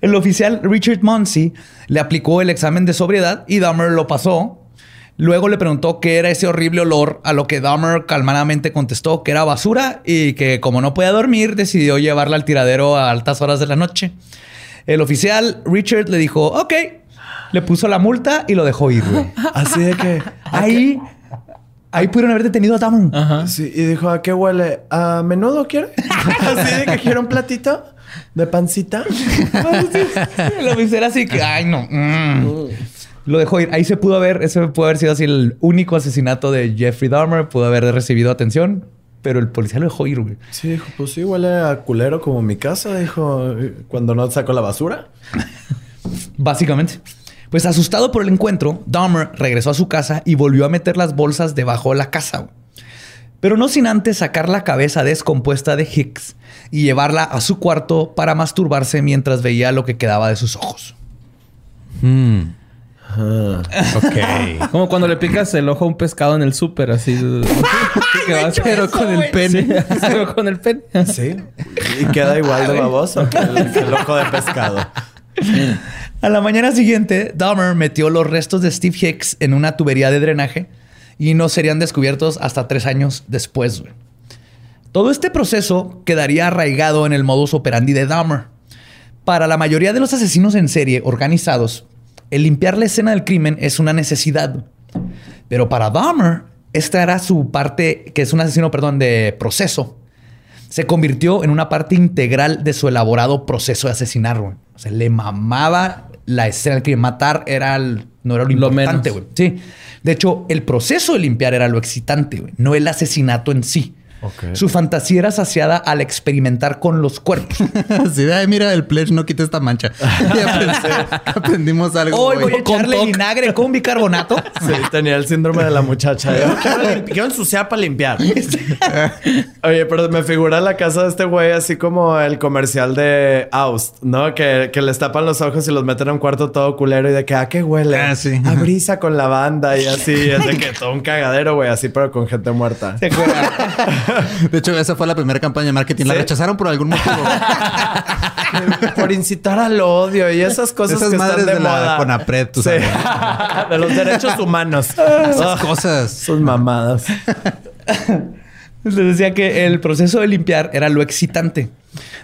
El oficial Richard Munsey le aplicó el examen de sobriedad y Dahmer lo pasó. Luego le preguntó qué era ese horrible olor, a lo que Dahmer calmadamente contestó que era basura y que como no podía dormir, decidió llevarla al tiradero a altas horas de la noche. El oficial Richard le dijo, ok, le puso la multa y lo dejó ir, güey. Así de que. Ahí, ahí pudieron haber detenido a Dahmer. Ajá. Sí, y dijo, ¿a qué huele? ¿A menudo quiere? Así de que quiere un platito de pancita. El oficial así que, ay, no. mm. Lo dejó ir. Ahí se pudo haber, ese pudo haber sido así el único asesinato de Jeffrey Dahmer. Pudo haber recibido atención, pero el policía lo dejó ir, güey. Sí, dijo, pues sí, huele a culero como mi casa, dijo, cuando no sacó la basura. Básicamente. Pues asustado por el encuentro, Dahmer regresó a su casa y volvió a meter las bolsas debajo de la casa. güey. Pero no sin antes sacar la cabeza descompuesta de Hicks y llevarla a su cuarto para masturbarse mientras veía lo que quedaba de sus ojos. Ok. Como cuando le picas el ojo a un pescado en el súper, así. que vas, pero con el pene. pero con el pene. Sí. Y queda igual de baboso que el, ojo de pescado. A la mañana siguiente, Dahmer metió los restos de Steve Hicks en una tubería de drenaje y no serían descubiertos hasta tres años después. Todo este proceso quedaría arraigado en el modus operandi de Dahmer. Para la mayoría de los asesinos en serie organizados, el limpiar la escena del crimen es una necesidad. Pero para Dahmer, esta era su parte, que es un asesino, perdón, de proceso. Se convirtió en una parte integral de su elaborado proceso de asesinar, güey. O sea, le mamaba la escena del crimen. Matar era el- no era lo importante, güey. Sí. De hecho, el proceso de limpiar era lo excitante, güey. No el asesinato en sí. Su fantasía era saciada al experimentar con los cuerpos. Así de, "Ay, mira, el pledge no quita esta mancha. Ya aprendí- aprendimos algo. Hoy güey. voy a echarle vinagre con bicarbonato. Sí, tenía el síndrome de la muchacha. Yo quiero, ensuciar para limpiar. Oye, pero me figura la casa de este güey así como el comercial de Aust, ¿no? Que, que les tapan los ojos y los meten a un cuarto todo culero y de que, ¿a qué huele? Ah, sí. A brisa con lavanda y así. Es de que todo un cagadero, güey, así, pero con gente muerta. ¿Se acuerdan? De hecho, esa fue la primera campaña de marketing. La rechazaron por algún motivo. Por incitar al odio y esas cosas Esas que madres están de, de la moda. Conapred, tú Sí. sabes. de los derechos humanos. Esas cosas. Sus mamadas. Les decía que el proceso de limpiar era lo excitante,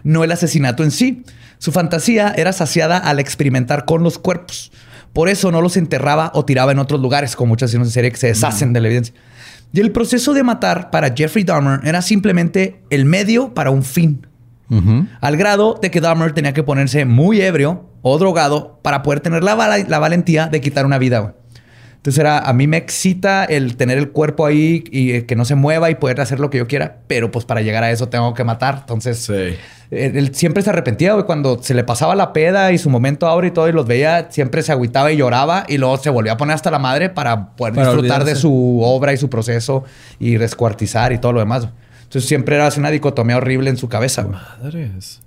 no el asesinato en sí. Su fantasía era saciada al experimentar con los cuerpos. Por eso no los enterraba o tiraba en otros lugares, como muchas asesinos en serie que se deshacen de la evidencia. Y el proceso de matar para Jeffrey Dahmer era simplemente el medio para un fin. Al grado de que Dahmer tenía que ponerse muy ebrio o drogado para poder tener la, valentía de quitar una vida. Entonces era, a mí me excita el tener el cuerpo ahí y eh, que no se mueva y poder hacer lo que yo quiera, pero pues para llegar a eso tengo que matar. Entonces, Sí. Él siempre se arrepentía, güey, cuando se le pasaba la peda y su momento ahora y todo y los veía, siempre se agüitaba y lloraba y luego se volvía a poner hasta la madre para poder Para disfrutar de su obra y su proceso y descuartizar y todo lo demás. Entonces siempre era así una dicotomía horrible en su cabeza, güey. Madres.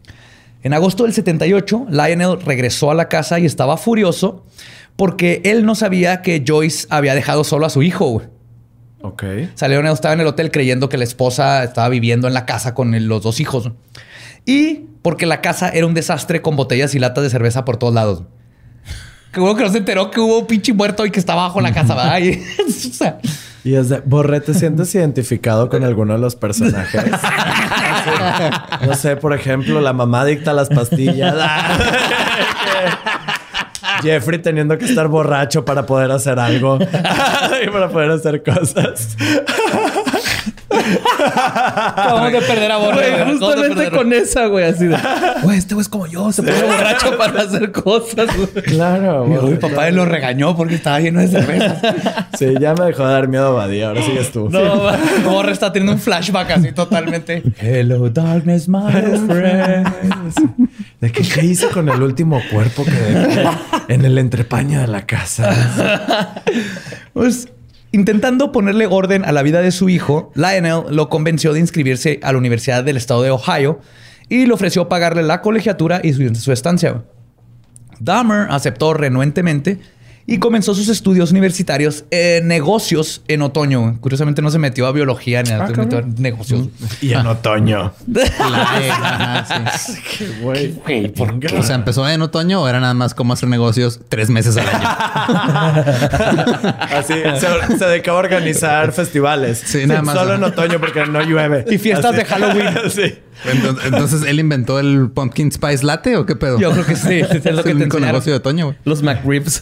En agosto del 78, Lionel regresó a la casa y estaba furioso porque él no sabía que Joyce había dejado solo a su hijo. güey. Ok. O sea, Lionel estaba en el hotel creyendo que la esposa estaba viviendo en la casa con los dos hijos. Y porque la casa era un desastre con botellas y latas de cerveza por todos lados. Que bueno que no se enteró que hubo un pinche muerto y que estaba bajo la casa, ¿verdad? Y- o sea, Y es de, Borre, ¿te sientes identificado con alguno de los personajes? No sé, por ejemplo, la mamá dicta las pastillas. Jeffrey teniendo que estar borracho para poder hacer algo y para poder hacer cosas. Acabamos de perder a Borre. Güey, güey. Justamente con esa, güey, así de. Güey, este güey es como yo, se pone borracho para hacer cosas, güey. Claro, Mi, mi güey. papá lo regañó porque estaba lleno de cerveza. Sí, ya me dejó de dar miedo Badía. Ahora sigues tú. No, Borre está teniendo un flashback así totalmente. Hello, darkness, my friend. ¿De qué, qué hice con el último cuerpo que dejé en el entrepaño de la casa? Pues intentando ponerle orden a la vida de su hijo, Lionel lo convenció de inscribirse a la Universidad del Estado de Ohio y le ofreció pagarle la colegiatura y su, estancia. Dahmer aceptó renuentemente y comenzó sus estudios universitarios en negocios en otoño. Curiosamente no se metió a biología ni a se metió en negocios. Y en otoño. Ajá, sí. Güey, ¿por qué? O sea, ¿empezó en otoño o era nada más como hacer negocios tres meses al año? Así se, se dedicaba a organizar festivales. Sí, nada más. Solo en otoño porque no llueve. Y fiestas de Halloween. sí. Entonces, entonces, ¿él inventó el Pumpkin Spice Latte o qué pedo? Yo creo que sí, es lo que el te negocio de otoño, güey. Los McRibs.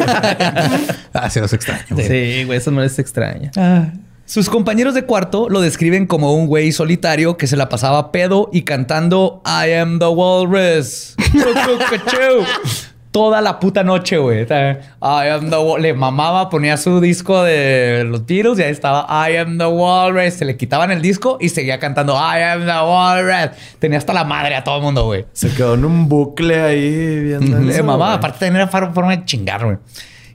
Ah, sí, los extraño. güey. sí, güey, eso no es extraña. Ah. Sus compañeros de cuarto lo describen como un güey solitario que se la pasaba pedo y cantando I am the walrus. Toda la puta noche, güey. I am the Le mamaba, ponía su disco de los Beatles y ahí estaba I am the walrus. Se le quitaban el disco y seguía cantando I am the walrus. Tenía hasta la madre a todo el mundo, güey. Se quedó en un bucle ahí viendo Le eso, mamaba, aparte tenía forma de chingar, güey.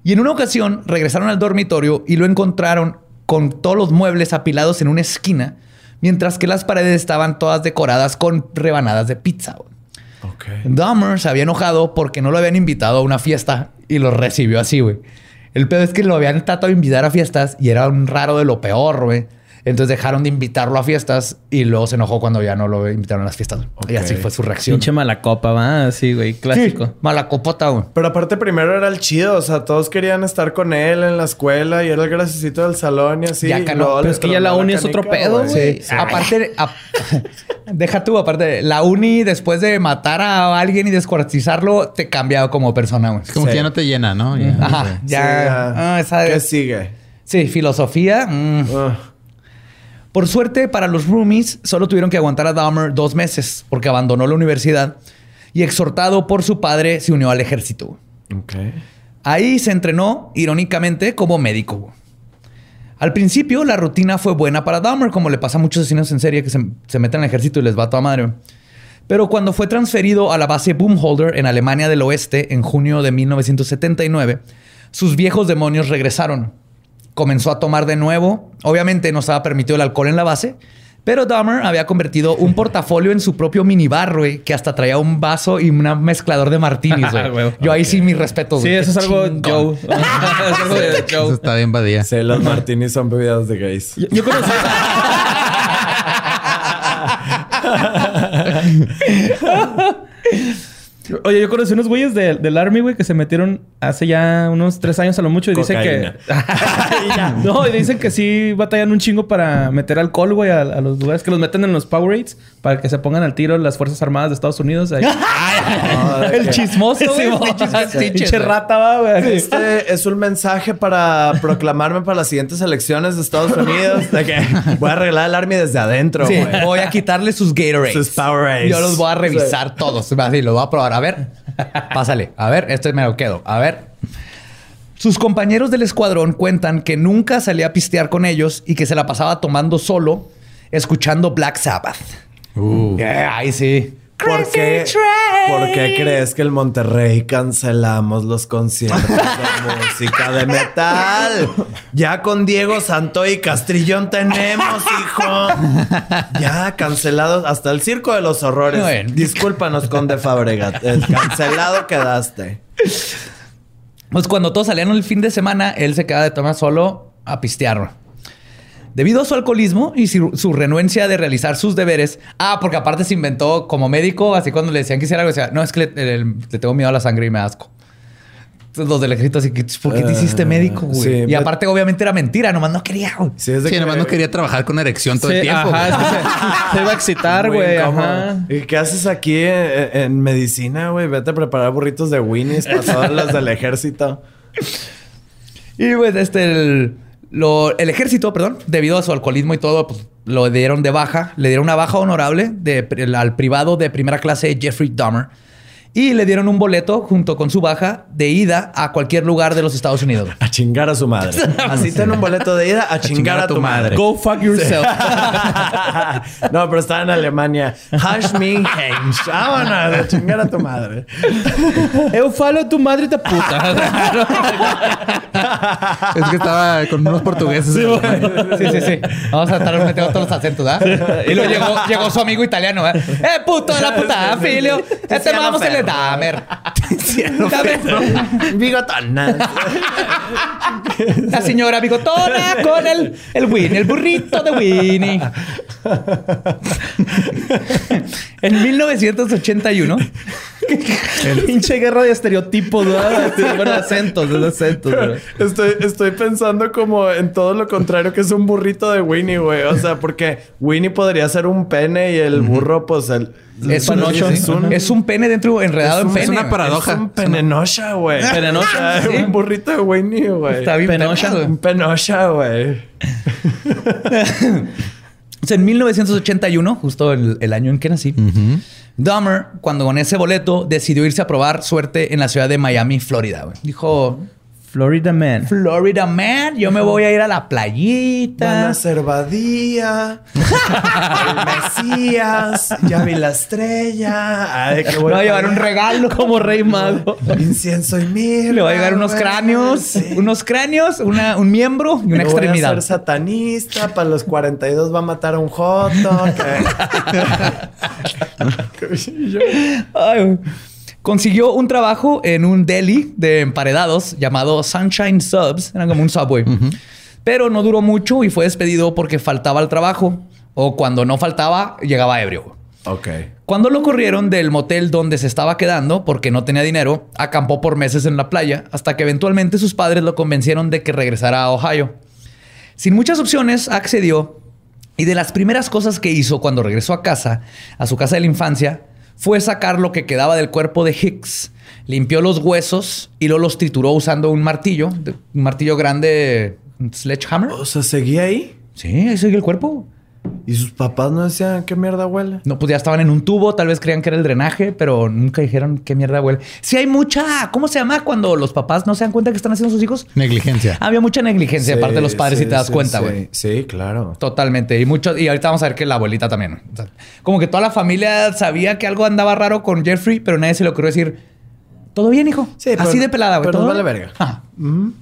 Y en una ocasión regresaron al dormitorio y lo encontraron con todos los muebles apilados en una esquina, mientras que las paredes estaban todas decoradas con rebanadas de pizza. güey. Ok. Dahmer se había enojado porque no lo habían invitado a una fiesta y lo recibió así, güey. El pedo es que lo habían tratado de invitar a fiestas y era un raro de lo peor, güey. Entonces dejaron de invitarlo a fiestas y luego se enojó cuando ya no lo invitaron a las fiestas. Y así fue su reacción. Pinche mala copa, va. Así, güey, clásico. Sí, mala copota, güey. Pero aparte primero era el chido, o sea, todos querían estar con él en la escuela y era el graciosito del salón y así. Ya que no, pero es que ya la uni es otro pedo, güey. Sí. Aparte, ap- deja tú, aparte, la uni después de matar a alguien y descuartizarlo, te cambia como persona, güey. Es como Sí. que ya no te llena, ¿no? Ya, Ajá, sí. ya. Sí, ya. ah, esa ¿Qué sigue? sí, filosofía. mm. Ah, Por suerte, para los roomies, solo tuvieron que aguantar a Dahmer dos meses porque abandonó la universidad y exhortado por su padre se unió al ejército. Ahí se entrenó, irónicamente, como médico. Al principio, la rutina fue buena para Dahmer, como le pasa a muchos asesinos en serie que se, se meten al ejército y les va a toda madre. Pero cuando fue transferido a la base Boomholder en Alemania del Oeste en junio de 1979, sus viejos demonios regresaron. Comenzó a tomar de nuevo. Obviamente no estaba permitido el alcohol en la base, pero Dahmer había convertido un portafolio en su propio minibar, güey, que hasta traía un vaso y un mezclador de martinis, güey. Güey. Yo ahí sí mis respetos. Sí, eso es algo. Joe. es algo de Eso está bien badía. Sí, los martinis son bebidas de gays. Yo, yo conocí... Oye, yo conocí unos güeyes de- del Army, güey, que se metieron hace ya unos tres años a lo mucho y dicen que... no, y dicen que sí batallan un chingo para meter alcohol, güey, a, a los lugares que los meten en los Powerades para que se pongan al tiro las Fuerzas Armadas de Estados Unidos. Ahí. El chismoso, güey. Sí, Pinche rata, va, güey. Este es un mensaje para proclamarme para las siguientes elecciones de Estados Unidos. De que voy a arreglar el Army desde adentro, Sí, güey. voy a quitarle sus Gatorades. Sus Powerades. Yo los voy a revisar todos. Así, los voy a probar. A ver, pásale. A ver, este me lo quedo. A ver. Sus compañeros del escuadrón cuentan que nunca salía a pistear con ellos y que se la pasaba tomando solo, escuchando Black Sabbath. Uh. Eh, Ay, sí. ¿Por qué, ¿Por qué crees que en Monterrey cancelamos los conciertos de música de metal? Ya con Diego Santoy y Castrillón tenemos, hijo. Ya cancelados hasta el circo de los horrores. Bueno. Discúlpanos, Conde Fabregat. Cancelado quedaste. Pues cuando todos salían el fin de semana, él se quedaba de tomar solo a pistear. Debido a su alcoholismo y su, renuencia de realizar sus deberes, ah, porque aparte se inventó como médico, así cuando le decían que hiciera algo, decía, no, es que le, le- le tengo miedo a la sangre y me asco. Entonces, los del ejército así que, ¿por qué te hiciste Ah, médico, güey? sí, y but- aparte, obviamente, era mentira, nomás no quería, güey. Sí, es de Sí, que- nomás no quería trabajar con erección todo el tiempo. Ajá, es que se, se iba a excitar, güey. Ajá. ¿Y qué haces aquí en, en medicina, güey? Vete a preparar burritos de Winnie's para todos los del ejército. Y pues, este, el- Lo- el ejército, perdón, debido a su alcoholismo y todo, pues, lo dieron de baja. Le dieron una baja honorable de, al privado de primera clase Jeffrey Dahmer. Y le dieron un boleto junto con su baja de ida a cualquier lugar de los Estados Unidos. A chingar a su madre. Así ten un boleto de ida a chingar, a tu madre. Go fuck yourself. no, pero estaba en Alemania. Hash me. Vámonos a chingar a tu madre. Eu falo tu madre te puta. Es que estaba con unos portugueses. Sí, sí, sí. Vamos a estar metiendo todos los acentos, ¿verdad? Y luego llegó, llegó su amigo italiano, ¿verdad? ¡Eh, puto de la puta, filio! Este vamos a Dahmer. Dame- Bigotona. La señora bigotona con el, el Winnie, el burrito de Winnie. en 1981, Pinche guerra de estereotipos, ¿verdad? Bueno, acentos, de acentos. Estoy, estoy pensando como en todo lo contrario que es un burrito de Winnie, güey. O sea, porque Winnie podría ser un pene y el burro, pues el... es un, es un, es un pene dentro, enredado en pene. es una paradoja. Es un penenosha, güey. Sí. Un burrito de Winnie, güey. Está bien güey. Un penosha, güey. O sea, en 1981, justo el, el año en que nací, Dahmer, cuando con ese boleto, decidió irse a probar suerte en la ciudad de Miami, Florida. Dijo, Florida Man. Florida Man, yo me voy a ir a la Van a playita. ser Badía, el Mesías, ya vi la estrella. Ay, qué Me voy a llevar un regalo. Como rey mago. Incienso y mirra. Le voy a llevar unos güey. cráneos, Sí. unos cráneos, una, un miembro y una Me Voy a extremidad. ser satanista. Para los 42 va a matar a un joto. Ay, güey. Consiguió un trabajo en un deli de emparedados llamado Sunshine Subs. Era como un subway. Pero no duró mucho y fue despedido porque faltaba al trabajo. O cuando no faltaba, llegaba ebrio. ok. Cuando lo corrieron del motel donde se estaba quedando porque no tenía dinero, acampó por meses en la playa hasta que eventualmente sus padres lo convencieron de que regresara a Ohio. Sin muchas opciones, accedió y de las primeras cosas que hizo cuando regresó a casa, a su casa de la infancia, fue sacar lo que quedaba del cuerpo de Hicks, limpió los huesos y luego los trituró usando un martillo, un martillo grande, un sledgehammer. O sea, seguía ahí. Sí, ahí sigue el cuerpo. Y sus papás no decían qué mierda huele. No, pues ya estaban en un tubo, tal vez creían que era el drenaje, pero nunca dijeron qué mierda huele. Sí hay mucha, ¿cómo se llama cuando los papás no se dan cuenta que están haciendo sus hijos? Negligencia. Había mucha negligencia de parte de los padres Sí, si te das sí, cuenta, sí. güey. Sí, claro. Totalmente. Y mucho, y ahorita vamos a ver que la abuelita también. güey. O sea, como que toda la familia sabía que algo andaba raro con Jeffrey, pero nadie se le ocurrió decir, todo bien, hijo. Sí, pero- Así de pelada, güey. pero ¿todo nos vale bien?" verga. Ajá.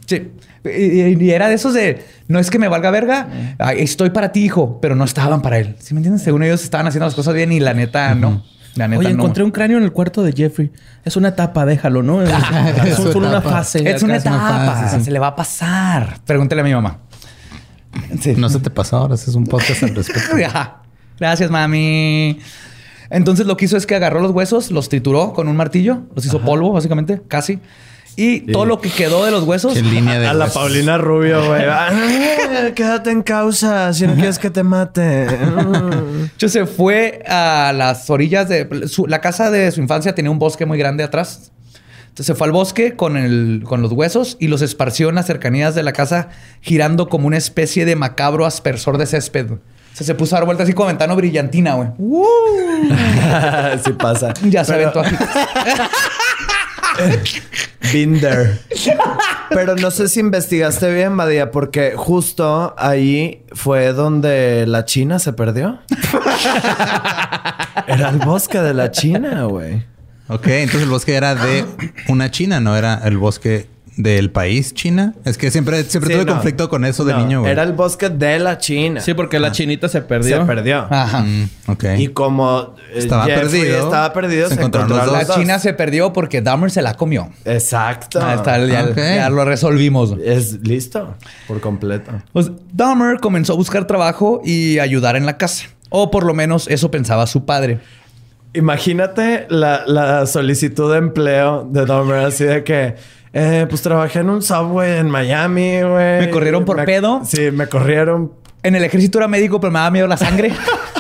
Sí. Y, y- y era de esos de, no es que me valga verga, estoy para ti, hijo, pero no estaban para él. ¿Sí me entiendes? Según ellos estaban haciendo las cosas bien y la neta no. La neta Oye, no. encontré un cráneo en el cuarto de Jeffrey. Es una etapa, déjalo, ¿no? Es, solo una fase. Es una etapa, fase, sí. se le va a pasar. Pregúntele a mi mamá. Sí. No se te pasó ahora, es un podcast al respecto. Gracias, mami. Entonces lo que hizo es que agarró los huesos, los trituró con un martillo, los hizo polvo, básicamente, casi. Y todo lo que quedó de los huesos. Qué línea de A la huesos. Paulina Rubio, güey. Ah, quédate en causa si no quieres que te mate. Hecho, se fue a las orillas de su- la casa de su infancia tenía un bosque muy grande atrás. Entonces se fue al bosque con, el, con los huesos y los esparció en las cercanías de la casa, girando como una especie de macabro aspersor de césped. güey. O sea, se puso a dar vueltas así como ventano brillantina, güey. sí pasa. Ya se Pero- aventó aquí. There. Pero no sé si investigaste bien, Badía, porque justo ahí fue donde la China se perdió. Era el bosque de la China, güey. Ok, entonces el bosque era de una China, no era el bosque del país China. Es que siempre, siempre Sí, tuve no. conflicto con eso de No, niño, güey. Era el bosque de la China. Sí, porque la chinita se perdió. Se perdió. Ajá. Mm, ok. Y como eh, Estaba Jeffrey perdido, estaba perdido, se se, encontraron encontraron los La dos. China se perdió porque Dahmer se la comió. Exacto. Ah, está, ya, ok. ya lo resolvimos. Es listo por completo. Pues Dahmer comenzó a buscar trabajo y ayudar en la casa. O por lo menos eso pensaba su padre. Imagínate la, la solicitud de empleo de Dahmer, así de que, eh, pues trabajé en un subway en Miami, güey. ¿Me corrieron por pedo? Sí, me corrieron En el ejército era médico, pero me daba miedo la sangre.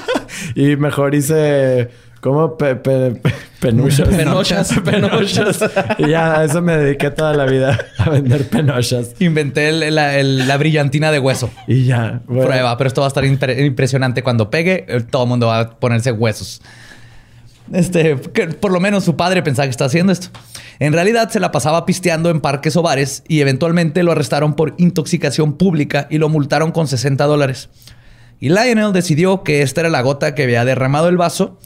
y mejor hice, ¿cómo? Pe- pe- pe- Penuchas. Penochas, penochas. y ya, a eso me dediqué toda la vida, a vender penochas. Inventé el- la, el- la brillantina de hueso. Y ya. bueno. Prueba, pero esto va a estar impre- impresionante. Cuando pegue, eh, todo el mundo va a ponerse huesos. Este, por lo menos su padre pensaba que estaba haciendo esto. En realidad se la pasaba pisteando en parques o bares y eventualmente lo arrestaron por intoxicación pública y lo multaron con 60 dólares. Y Lionel decidió que esta era la gota que había derramado el vaso.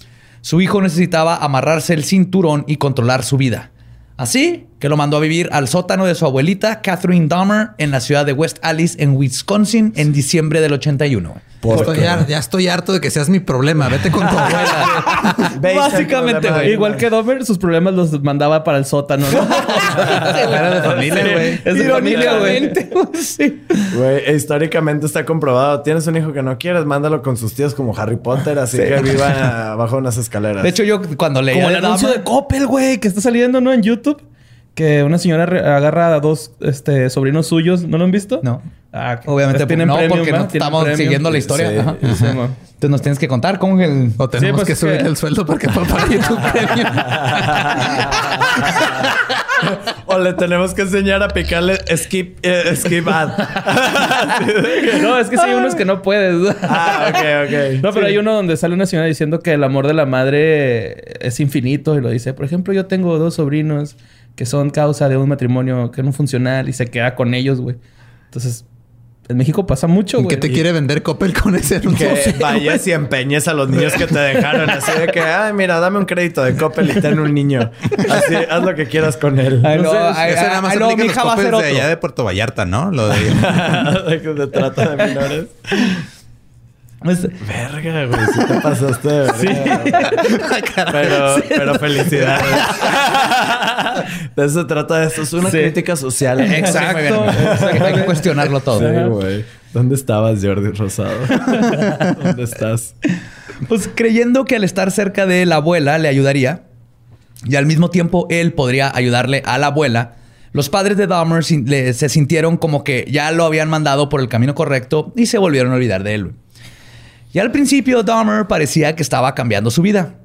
Su hijo necesitaba amarrarse el cinturón y controlar su vida. Así que lo mandó a vivir al sótano de su abuelita, Catherine Dahmer, en la ciudad de West Alice, en Wisconsin, en diciembre del 81. ¿Por Estoy ya estoy harto de que seas mi problema. Vete con tu abuela. Básicamente, problema güey. de- Igual que Domer, sus problemas los mandaba para el sótano, ¿no? Era de familia, güey. Es de familia, güey. Sí. Güey, históricamente está comprobado. Tienes un hijo que no quieres, mándalo con sus tíos como Harry Potter, así que viva bajo unas escaleras. De hecho, yo cuando leía Como de el anuncio Dahmer- de Coppel, güey, que está saliendo, ¿no? En YouTube. Que una señora agarra a dos este, sobrinos suyos. ¿no lo han visto? No. Ah, Obviamente pues no, premium, porque no Tienen estamos premium. siguiendo la historia. Sí. Ajá. Sí, mo. Entonces nos tienes que contar cómo el... O tenemos pues que subir que- el sueldo para que pueda pagar YouTube Premium. o le tenemos que enseñar a picarle skip, eh, skip ad. No, es que sí hay unos que no puedes. ah, ok, ok. No, pero hay uno donde sale una señora diciendo que el amor de la madre es infinito y lo dice. Por ejemplo, yo tengo dos sobrinos que son causa de un matrimonio que no funcional y se queda con ellos, güey. Entonces, en México pasa mucho, güey. ¿Qué te quiere vender Coppel con ese anuncio? Que vayas y empeñes a los niños que te dejaron. Así de que, ay, mira, dame un crédito de Coppel y ten un niño. Así, haz lo que quieras con él. Ay, No no, sé, ay, Eso ay, nada más ay, aplica los de otro. allá de Puerto Vallarta, ¿no? Lo de... de que se trata de menores. Pues, Verga, güey. Sí te pasaste de verga. Pero, pero felicidades. de eso se trata esto. Es una Sí. crítica social. Exacto. Hay que cuestionarlo todo. Sí, güey. ¿Dónde estabas, Jordi Rosado? ¿Dónde estás? Pues creyendo que al estar cerca de la abuela le ayudaría y al mismo tiempo él podría ayudarle a la abuela, los padres de Dahmer se sintieron como que ya lo habían mandado por el camino correcto y se volvieron a olvidar de él. Y al principio Dahmer parecía que estaba cambiando su vida.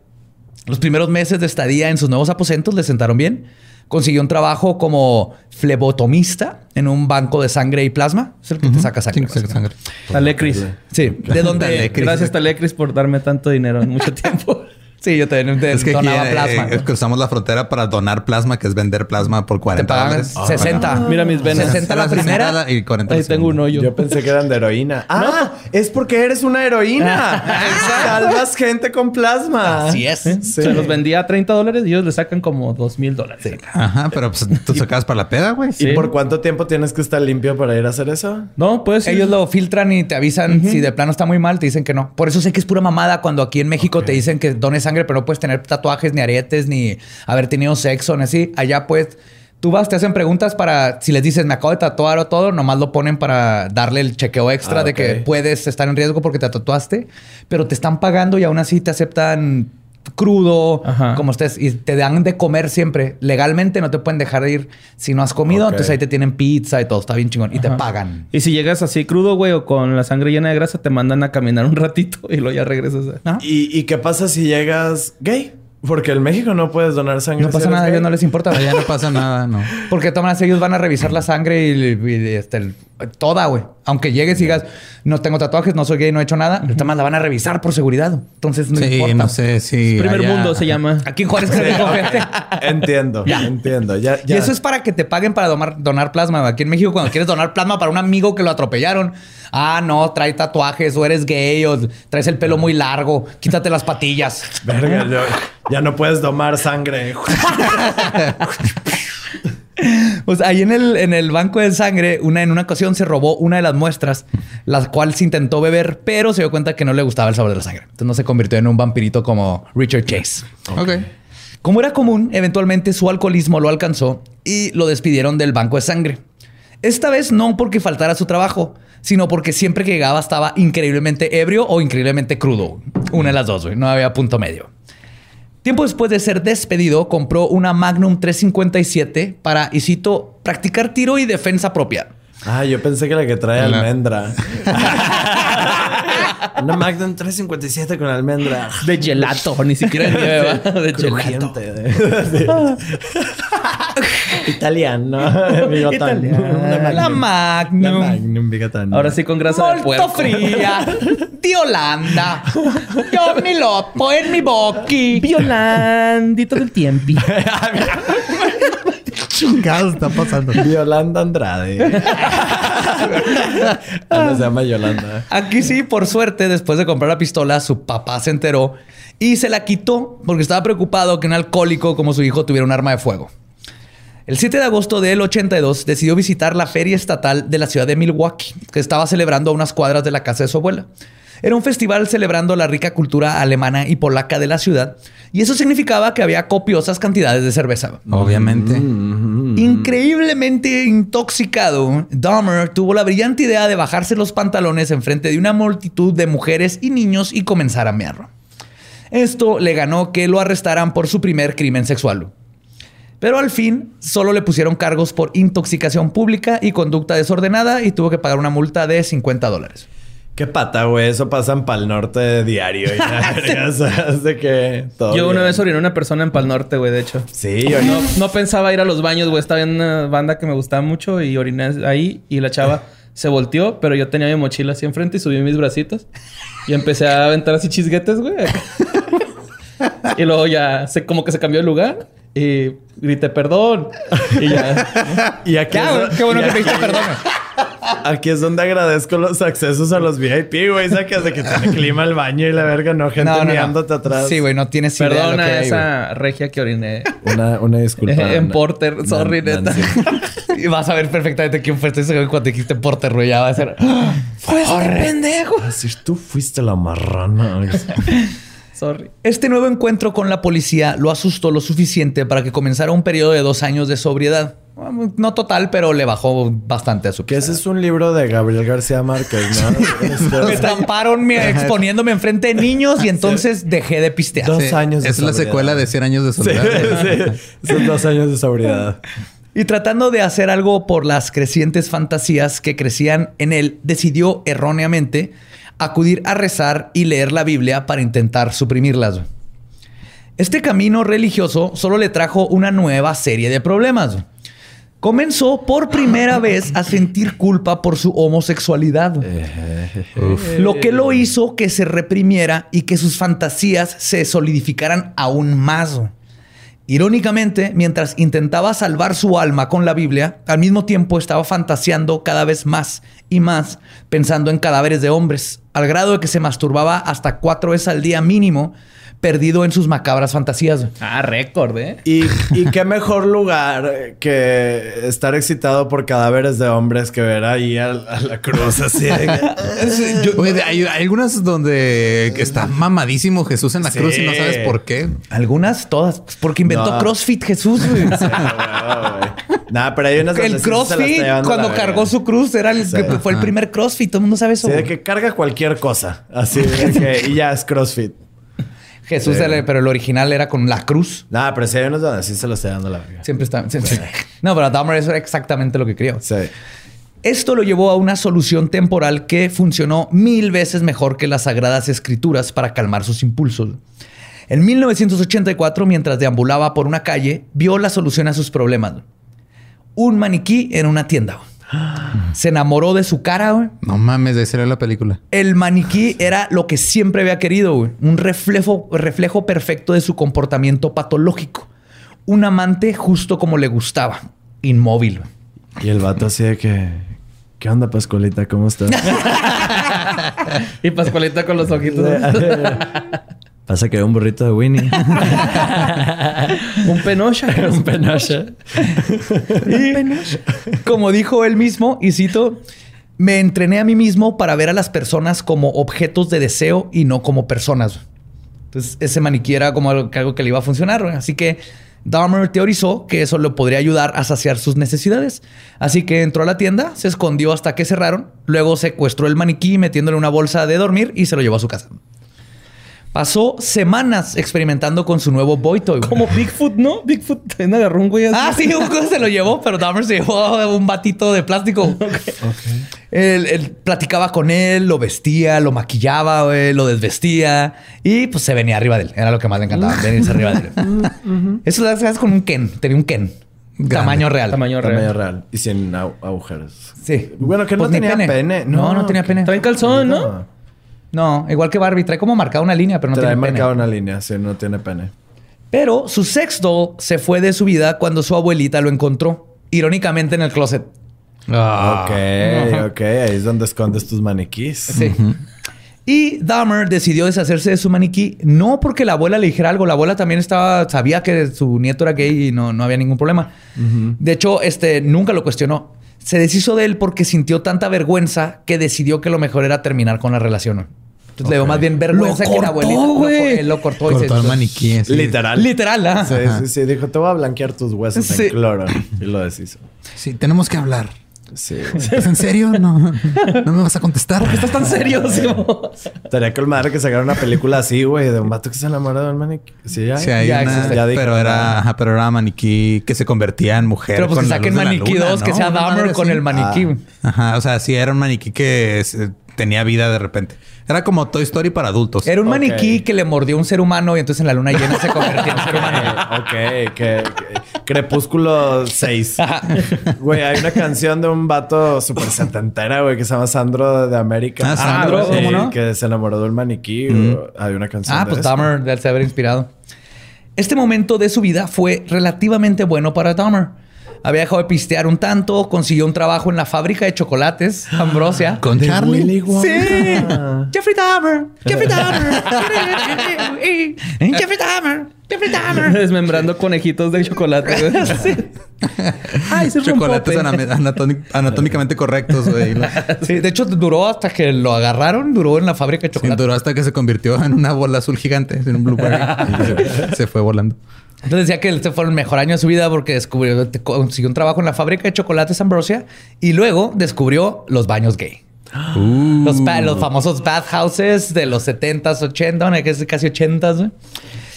Los primeros meses de estadía en sus nuevos aposentos le sentaron bien. Consiguió un trabajo como flebotomista en un banco de sangre y plasma. Es el que te saca sangre. Sí, sangre. Talecris. Sí, de donde... Talecris. Gracias, Talecris, por darme tanto dinero en mucho tiempo. Sí, yo también te Es que donaba eh, plasma. eh, cruzamos la frontera para donar plasma, que es vender plasma por Te 40 pagan dólares. 60. Mira mis venas. 60 la 60 primera. y 40 Ahí tengo un hoyo. Yo pensé que eran de heroína. Ah, es porque eres una heroína. Salvas gente con plasma. Así es. Sí. Se los vendía a 30 dólares y ellos le sacan como 2 mil dólares. Ajá, pero pues tú sacabas para la peda, güey. Sí. ¿Y por cuánto tiempo tienes que estar limpio para ir a hacer eso? No, pues Ellos lo filtran y te avisan si de plano está muy mal, te dicen que no. Por eso sé que es pura mamada cuando aquí en México te dicen que dones sangre, pero no puedes tener tatuajes, ni aretes, ni haber tenido sexo, ni así. Allá pues tú vas, te hacen preguntas para si les dices me acabo de tatuar o todo, nomás lo ponen para darle el chequeo extra Ah, de que puedes estar en riesgo porque te tatuaste, pero te están pagando y aún así te aceptan crudo, Ajá. como estés, y te dan de comer siempre. Legalmente no te pueden dejar de ir si no has comido, entonces ahí te tienen pizza y todo, está bien chingón, y te pagan. Y si llegas así crudo, güey, o con la sangre llena de grasa, te mandan a caminar un ratito y luego ya regresas. a- Ajá. ¿Y, y qué pasa si llegas gay? Porque en México no puedes donar sangre. No pasa nada, a ellos no les importa. Allá no pasa nada, no. Porque maneras ellos van a revisar la sangre y, y, este, el- toda, güey. Aunque llegues y digas, no tengo tatuajes, no soy gay, no he hecho nada, todas maneras la van a revisar por seguridad. Entonces no Sí, importa. no sé si. Primer allá- mundo se llama. Aquí en Juárez que gente. Entiendo, entiendo. Ya, Y eso es para que te paguen para donar, donar plasma. Aquí en México, cuando quieres donar plasma para un amigo que lo atropellaron, ah, no, trae tatuajes, o eres gay, o traes el pelo muy largo, quítate las patillas. Verga, yo- ya no puedes domar sangre. Pues ahí en el, en el banco de sangre, una, en una ocasión se robó una de las muestras, la cual se intentó beber, pero se dio cuenta que no le gustaba el sabor de la sangre. Entonces no se convirtió en un vampirito como Richard Chase. Ok. Como era común, eventualmente su alcoholismo lo alcanzó y lo despidieron del banco de sangre. Esta vez no porque faltara su trabajo, sino porque siempre que llegaba estaba increíblemente ebrio o increíblemente crudo. Una de las dos, güey. No había punto medio. Tiempo después de ser despedido, compró una Magnum 357 para, y cito, practicar tiro y defensa propia. Ah, yo pensé que la que trae almendra. Una Magnum 357 con almendra. De gelato, ni siquiera de nieve, ¿va? de gelato. De- Italiano. Bigotón. Italiano. La La Magnum. Magnum bigotón. Ahora sí con grasa de Molto puerco. fría di Olanda. Io mi loppo en mi bocchi. Violandito del tiempi. Chingados está pasando. Yolanda Andrade. Ah, no, se llama Yolanda. Aquí sí, por suerte, después de comprar la pistola, su papá se enteró y se la quitó porque estaba preocupado que un alcohólico como su hijo tuviera un arma de fuego. El 7 de agosto del 82 decidió visitar la feria estatal de la ciudad de Milwaukee, que estaba celebrando a unas cuadras de la casa de su abuela. Era un festival celebrando la rica cultura alemana y polaca de la ciudad, y eso significaba que había copiosas cantidades de cerveza. Obviamente. Increíblemente intoxicado, Dahmer tuvo la brillante idea de bajarse los pantalones enfrente de una multitud de mujeres y niños y comenzar a mear. Esto le ganó que lo arrestaran por su primer crimen sexual. Pero al fin solo le pusieron cargos por intoxicación pública y conducta desordenada y tuvo que pagar una multa de 50 dólares. Qué pata, güey. Eso pasa en Pal Norte diario. O sea, de que todo Yo una vez oriné a una persona en Pal Norte, güey, de hecho. Sí, yo No, no pensaba ir a los baños, güey. Estaba en una banda que me gustaba mucho y oriné ahí y la chava se volteó, pero yo tenía mi mochila así enfrente y subí mis bracitos y empecé a aventar así chisguetes, güey. y luego ya se, como que se cambió de lugar y grité perdón. Y ya. Y aquí, Ya, es, qué bueno que aquí- pediste perdón. aquí es donde agradezco los accesos a los VIP, güey. Sacas de que tiene clima el baño y la verga, no gente No, no, mirándote no. atrás. Sí, güey, no tienes idea Perdona que a hay, güey. esa regia que oriné. Una, una disculpa. En Porter, sorry, neta. Y vas a ver perfectamente quién fue este güey cuando dijiste Porter, güey. Ya va a ser. ¡Fue este pendejo! Así tú fuiste la marrana. Sorry. Este nuevo encuentro con la policía lo asustó lo suficiente para que comenzara un periodo de dos años de sobriedad. No total, pero le bajó bastante a su que ese es un libro de Gabriel García Márquez, ¿no? Este, Me estamparon exponiéndome enfrente de niños y entonces dejé de pistear. Dos Sí, años de Es la sobriedad. secuela de 100 años de Sí, sí. Son dos años de sobriedad. Y tratando de hacer algo por las crecientes fantasías que crecían en él, decidió erróneamente acudir a rezar y leer la Biblia para intentar suprimirlas. Este camino religioso solo le trajo una nueva serie de problemas. Comenzó por primera vez a sentir culpa por su homosexualidad. Lo que lo hizo que se reprimiera y que sus fantasías se solidificaran aún más. Irónicamente, mientras intentaba salvar su alma con la Biblia, al mismo tiempo estaba fantaseando cada vez más y más, pensando en cadáveres de hombres, al grado de que se masturbaba hasta cuatro veces al día mínimo, perdido en sus macabras fantasías. Ah, récord, ¿eh? Y, y qué mejor lugar que estar excitado por cadáveres de hombres que ver ahí a, a la cruz así. Güey, hay, hay algunas donde está mamadísimo Jesús en la Sí. cruz y no sabes por qué. Algunas, todas, pues, porque inventó No. CrossFit Jesús. güey. Nah, pero hay unas El sí CrossFit, cuando cargó su cruz, era el Sí. que fue el primer CrossFit. Todo el mundo sabe eso. Sí, de que carga cualquier cosa. Así de que y ya es CrossFit. Jesús, Sí. era- pero el original era con la cruz. Nah, pero sí hay unos donde sí se lo está dando la verga. Siempre está. siempre- No, pero Dahmer eso era exactamente lo que creyó. Sí. Esto lo llevó a una solución temporal que funcionó mil veces mejor que las sagradas escrituras para calmar sus impulsos. En 1984, mientras deambulaba por una calle, vio la solución a sus problemas. Un maniquí en una tienda. Se enamoró de su cara, güey. No mames, de ser la película. El maniquí era lo que siempre había querido, güey. Un reflejo, reflejo perfecto de su comportamiento patológico. Un amante justo como le gustaba. Inmóvil. güey. Y el vato así de que... ¿Qué onda, Pascualita? ¿Cómo estás? Y Pascualita con los ojitos. Pasa que un burrito de Winnie. Un penocha. un penacha. Como dijo él mismo, y cito, me entrené a mí mismo para ver a las personas como objetos de deseo y no como personas. Entonces, ese maniquí era como algo, algo que le iba a funcionar. Así que Dahmer teorizó que eso le podría ayudar a saciar sus necesidades. Así que entró a la tienda, se escondió hasta que cerraron, luego secuestró el maniquí metiéndole una bolsa de dormir y se lo llevó a su casa. Pasó semanas experimentando con su nuevo boy toy. güey. Como Bigfoot, ¿no? Bigfoot También agarró un güey así. Ah, sí, un güey se lo llevó, pero Dahmer se llevó un batito de plástico. Él, él platicaba con él, lo vestía, lo maquillaba, güey, lo desvestía y pues se venía arriba de él. Era lo que más le encantaba, venirse arriba de él. Eso lo haces con un Ken, tenía un Ken. Tamaño real. Tamaño Tamaño real. real. Y sin agujeros. Sí. Bueno, que Pues no tenía pene. No, no, tenía pene. Trae calzón, ¿no? No, igual que Barbie, trae como marcada una línea, pero no Trae tiene pene. marcada una línea, sí, no tiene pene. Pero su sex doll se fue de su vida cuando su abuelita lo encontró, irónicamente en el closet. Ah. ok, ok. Ahí es donde escondes tus maniquís. Sí. Y Dahmer decidió deshacerse de su maniquí, no porque la abuela le dijera algo, la abuela también estaba, sabía que su nieto era gay y no, no había ningún problema. De hecho, este nunca lo cuestionó. Se deshizo de él porque sintió tanta vergüenza que decidió que lo mejor era terminar con la relación. Entonces le dio más bien vergüenza que la abuelita. Lo él lo cortó. y se Cortó el maniquí. Literal. Literal, ¿ah? Sí, sí, sí. Dijo, te voy a blanquear tus huesos Sí. en cloro. Y lo deshizo. Sí, tenemos que hablar. Sí. ¿Es en serio? No, no me vas a contestar. ¿Estás tan serio? Estaría con madre que sacara una película así, güey, de un vato que se enamora de un maniquí. Sí, hay. Sí, hay Ya una. Ya pero era, ajá, pero era maniquí que se convertía en mujer. Pero pues con que saquen maniquí luna, 2, que sea Dahmer con el maniquí. Ajá, o sea, sí era un maniquí que se- tenía vida de repente. Era como Toy Story para adultos. Era un maniquí que le mordió un ser humano y entonces en la luna llena se convertía en un ser humano. Ok, que, que- Crepúsculo 6. Güey, hay una canción de un vato súper setentera, güey, que se llama Sandro de América. Ah, Sandro, güey, ¿cómo no? Que se enamoró de un maniquí. Hay una canción Ah, de pues. Dahmer de se haber inspirado. Este momento de su vida fue relativamente bueno para Dahmer. Había dejado de pistear un tanto, consiguió un trabajo en la fábrica de chocolates, Ambrosia. Con Charlie. Sí. Jeffrey Dahmer. Jeffrey Dahmer. Jeffrey Dahmer. Jeffrey Dahmer. Desmembrando conejitos de chocolate. güey. Ay, ese Chocolates anatómicamente correctos, güey. Sí, de hecho duró hasta que lo agarraron, duró en la fábrica de Sí, chocolate. duró hasta que se convirtió en una bola azul gigante, en un blueberry. Se, se fue volando. Entonces decía que este fue el mejor año de su vida porque descubrió, consiguió un trabajo en la fábrica de chocolates Ambrosia y luego descubrió los baños gay. Los, ba- los famosos bathhouses de los 70s, 80, bueno, que es casi 80s. güey.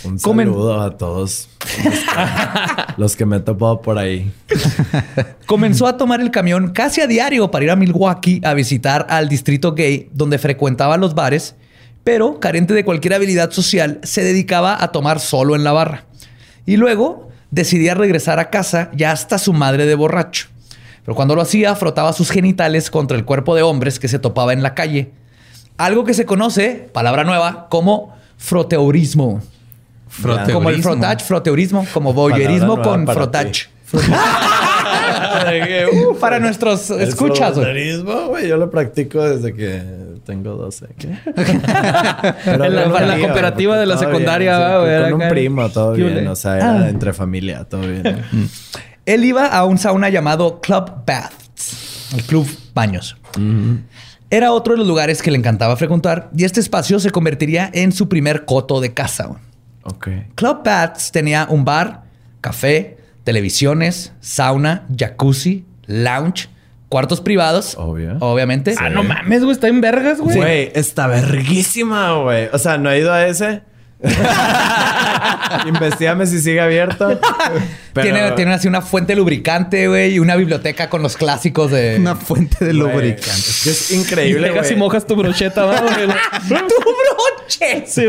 Un Comen- saludo a todos los que me he topado por ahí. Comenzó a tomar el camión casi a diario para ir a Milwaukee a visitar al distrito gay donde frecuentaba los bares, pero carente de cualquier habilidad social, se dedicaba a tomar solo en la barra. Y luego decidía regresar a casa ya hasta su madre de borracho. Pero cuando lo hacía, frotaba sus genitales contra el cuerpo de hombres que se topaba en la calle. Algo que se conoce, palabra nueva, como froteurismo. Froteurismo. Como el frotage, froteurismo, como voyeurismo con. Uh, Para nuestros escuchas, güey. fronterismo, güey, yo lo practico desde que tengo 12. ¿Qué? En la- en cooperativa de la secundaria, bien, Con un primo, todo ¿Qué bien. O sea, era Ah. entre familia, todo bien. Él iba a un sauna llamado Club Baths, el club baños. Era otro de los lugares que le encantaba frecuentar y este espacio se convertiría en su primer coto de casa. güey. ok. Club Baths tenía un bar, café, televisiones, sauna, jacuzzi, lounge, cuartos privados, Obvio. obviamente. Ah, no mames, güey. Está en vergas, güey. Güey, está verguísima, güey. O sea, no he ido a ese. Investígame si sigue abierto. Pero- Tiene, tiene así una fuente lubricante, güey, y una biblioteca con los clásicos de... Una fuente de lubricante. Es Y increíble, güey. mojas tu brocheta, ¿va, güey? ¡Tu broche! Sí,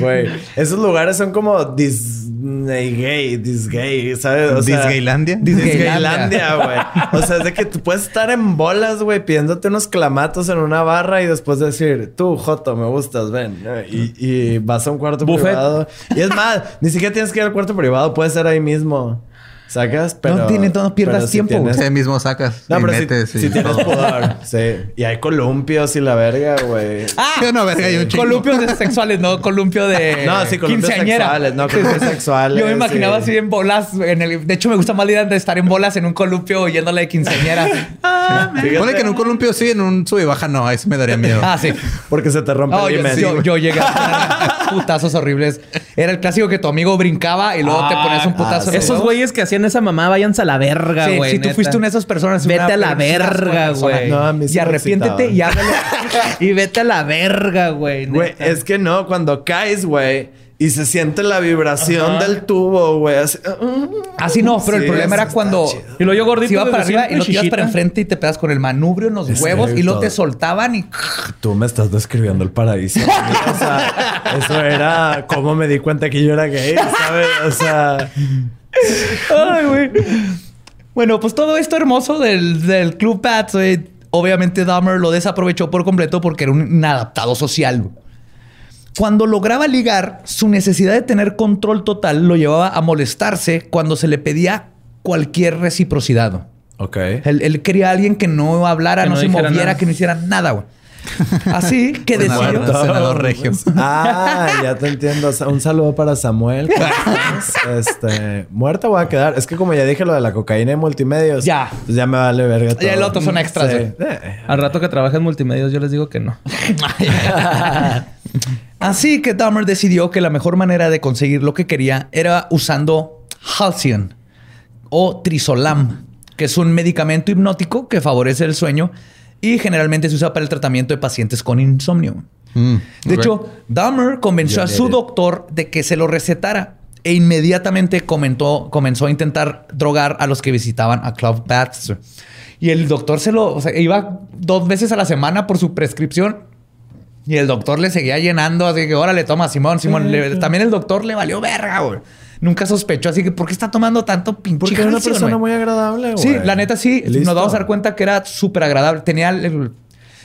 Güey, esos lugares son como Disney gay, Disgay, ¿sabes? O sea, ¿Disgaylandia? Disgaylandia, güey. O sea, es de que tú puedes estar en bolas, güey, pidiéndote unos clamatos en una barra y después decir, tú, Joto, me gustas, ven. Y, y vas a un cuarto Buffet. privado. Y es más, ni siquiera tienes que ir al cuarto privado, puede ser ahí mismo. ¿Sacas? Pero, tiene- no pierdas pero si tiempo, tienes- Ese mismo sacas. No, y pero si, metes, si y- tienes pudor. Sí. Y hay columpios y la verga, güey. Ah, No, verga, hay un chingo. columpios de sexuales, no columpio de No, sí, columpios quinceañera. sexuales, no, columpios sexuales, Yo me imaginaba sí. así en bolas. En el, de hecho, me gusta más la idea de estar en bolas en un columpio yéndole de quinceañera. Fíjate, Pone que en un columpio sí, en un sube y baja no. Ahí sí me daría miedo. ah, sí. Porque se te rompe Oh, el yo, yo- yo llegué a poner putazos horribles. Era el clásico que tu amigo brincaba y luego te ponías un putazo. Ah, esos güeyes que hacían esa mamá, váyanse a la verga, Sí, güey. si tú fuiste una de esas personas, Vete una a la verga, güey. No, a mí sí y arrepiéntete y háblale. Y vete a la verga, güey. Güey, es que no, cuando caes, güey, y se siente la vibración del tubo, güey. Así, Así no, pero el problema era cuando chido. Y luego yo gordito. se iba para arriba y lo chichita. para enfrente y te pegas con el manubrio en los Es huevos y luego te soltaban y Tú me estás describiendo el paraíso. o sea, eso era cómo me di cuenta que yo era gay, ¿sabes? O sea, Ay, güey. Bueno, pues todo esto hermoso del, del Club Pats, güey, obviamente Dahmer lo desaprovechó por completo porque era un inadaptado social. Cuando lograba ligar, su necesidad de tener control total lo llevaba a molestarse cuando se le pedía cualquier reciprocidad. ok. Él, él quería a alguien que no hablara, Que no, no se moviera, nada. que no hiciera nada, güey. Así que decidió... senador regio. Ah, ya te entiendo. Un saludo para Samuel. Este, muerta voy a quedar. Es que como ya dije lo de la cocaína y multimedios. Ya. Pues ya me vale verga todo. Ya el otro son extras, Sí. Eh, Al rato que trabaje en multimedios, yo les digo que no. Así que Dahmer decidió que la mejor manera de conseguir lo que quería era usando Halcyon o Trisolam, que es un medicamento hipnótico que favorece el sueño y generalmente se usa para el tratamiento de pacientes con insomnio. Mm, De hecho, Dahmer convenció a su doctor de que se lo recetara e inmediatamente comentó, comenzó a intentar drogar a los que visitaban a Club Bats. Y el doctor se lo, o sea, iba dos veces a la semana por su prescripción y el doctor le seguía llenando, así que órale, toma, Simón, Simón. Le- también el doctor le valió verga, güey. Nunca sospechó, así que ¿por qué está tomando tanto pinche Porque era una persona muy agradable, güey. Sí, la neta sí. Listo. Nos vamos a dar cuenta que era súper agradable. Tenía... el-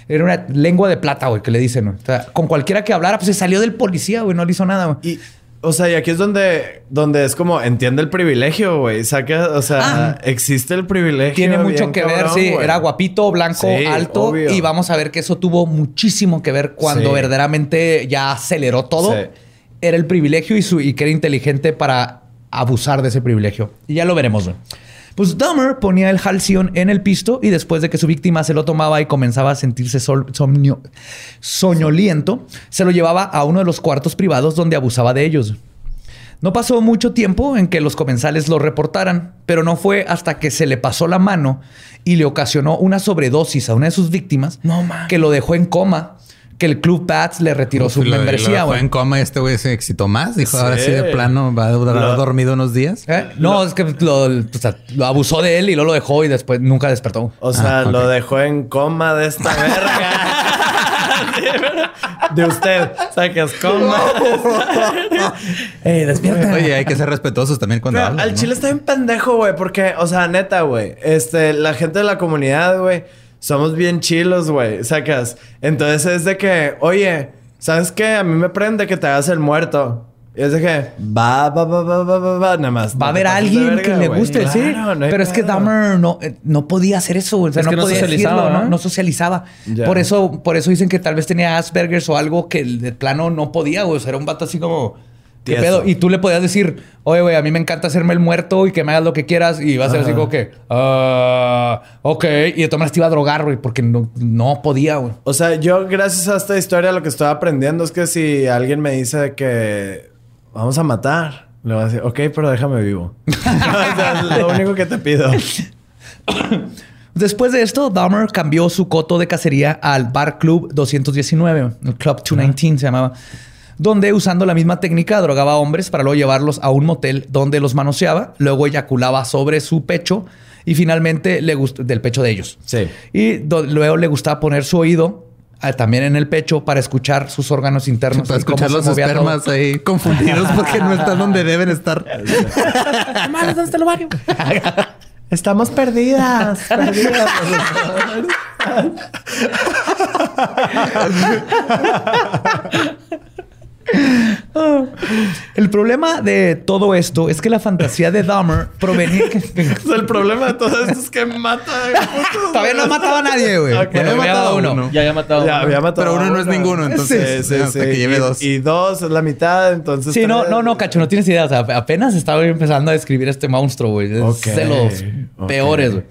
era una lengua de plata, güey, que le dicen. güey. O sea, con cualquiera que hablara, pues se salió del policía, güey. No le hizo nada, güey. Y, o sea, y aquí es donde, donde es como entiende el privilegio, güey. Saca, o sea, existe el privilegio. Ah. Tiene mucho que ver, sí. Era guapito, blanco, Sí, alto. obvio. Y vamos a ver que eso tuvo muchísimo que ver cuando Sí. verdaderamente ya aceleró todo. Sí. Era el privilegio y, su, y que era inteligente para abusar de ese privilegio. Y ya lo veremos. Pues Dahmer ponía el Halcyon en el pisto y después de que su víctima se lo tomaba y comenzaba a sentirse sol- somnio- soñoliento, se lo llevaba a uno de los cuartos privados donde abusaba de ellos. No pasó mucho tiempo en que los comensales lo reportaran, pero no fue hasta que se le pasó la mano y le ocasionó una sobredosis a una de sus víctimas No que lo dejó en coma, que el Club Bats le retiró su Lo- lo membresía, dejó güey. en coma y este güey se excitó más. Dijo, ahora sí Sí. de plano va a durar Lo- dormido unos días. ¿Eh? No, es que lo, o sea, lo abusó de él y luego lo dejó y después nunca despertó. O sea, Ah, lo dejó en coma de esta verga. de usted. Sacas coma. ¡Ey, despierta! Oye, hay que ser respetuosos también cuando Pero hablan. al ¿no? chile está bien pendejo, güey. Porque, o sea, neta, güey. Este, la gente de la comunidad, güey. Somos bien chilos, güey. Sacas. Entonces es de que, oye, ¿sabes qué? A mí me prende que te hagas el muerto. Y es de que, va, va, va, va, va, va, va, nada más. Va a haber alguien verga, que le guste, sí. No Pero es que. Dahmer no, eh, no podía hacer eso. O sea, Es no que no podía socializaba, decirlo, ¿no? ¿no? Socializaba. Por eso, por eso dicen que tal vez tenía Asperger's o algo que de plano no podía, güey. O sea, era un vato así como. ¿Qué Tieso. pedo? Y tú le podías decir, oye, güey, a mí me encanta hacerme el muerto y que me hagas lo que quieras. Y va a ser así como que, ah, ok. Y de todas maneras te iba a drogar, güey, porque no, no podía, güey. O sea, yo gracias a esta historia lo que estoy aprendiendo es que si alguien me dice que vamos a matar, le voy a decir, ok, pero déjame vivo. o sea, es lo único que te pido. Después de esto, Dahmer cambió su coto de cacería al Bar Club 219, el Club 219 se llamaba, donde usando la misma técnica drogaba a hombres para luego llevarlos a un motel donde los manoseaba, luego eyaculaba sobre su pecho y finalmente le gustó del pecho de ellos. Sí. Y luego le gustaba poner su oído ah, también en el pecho para escuchar sus órganos internos. Para escuchar los todo. espermas ahí confundidos porque no están donde deben estar. ¿dónde está el baño? Estamos perdidas. perdidas. El problema de todo esto es que la fantasía de Dahmer provenía... O sea, el problema de todo esto es que mata. Todavía no mataba a nadie, güey. Ok. Ya había matado a uno. Ya había matado. Ya había matado Pero a uno no es ninguno, entonces, hasta que lleve Y- dos. Y dos es la mitad, entonces. Sí, no, no, no, Cacho, no tienes idea. O sea, apenas estaba empezando a describir este monstruo, güey. Es de los peores, güey.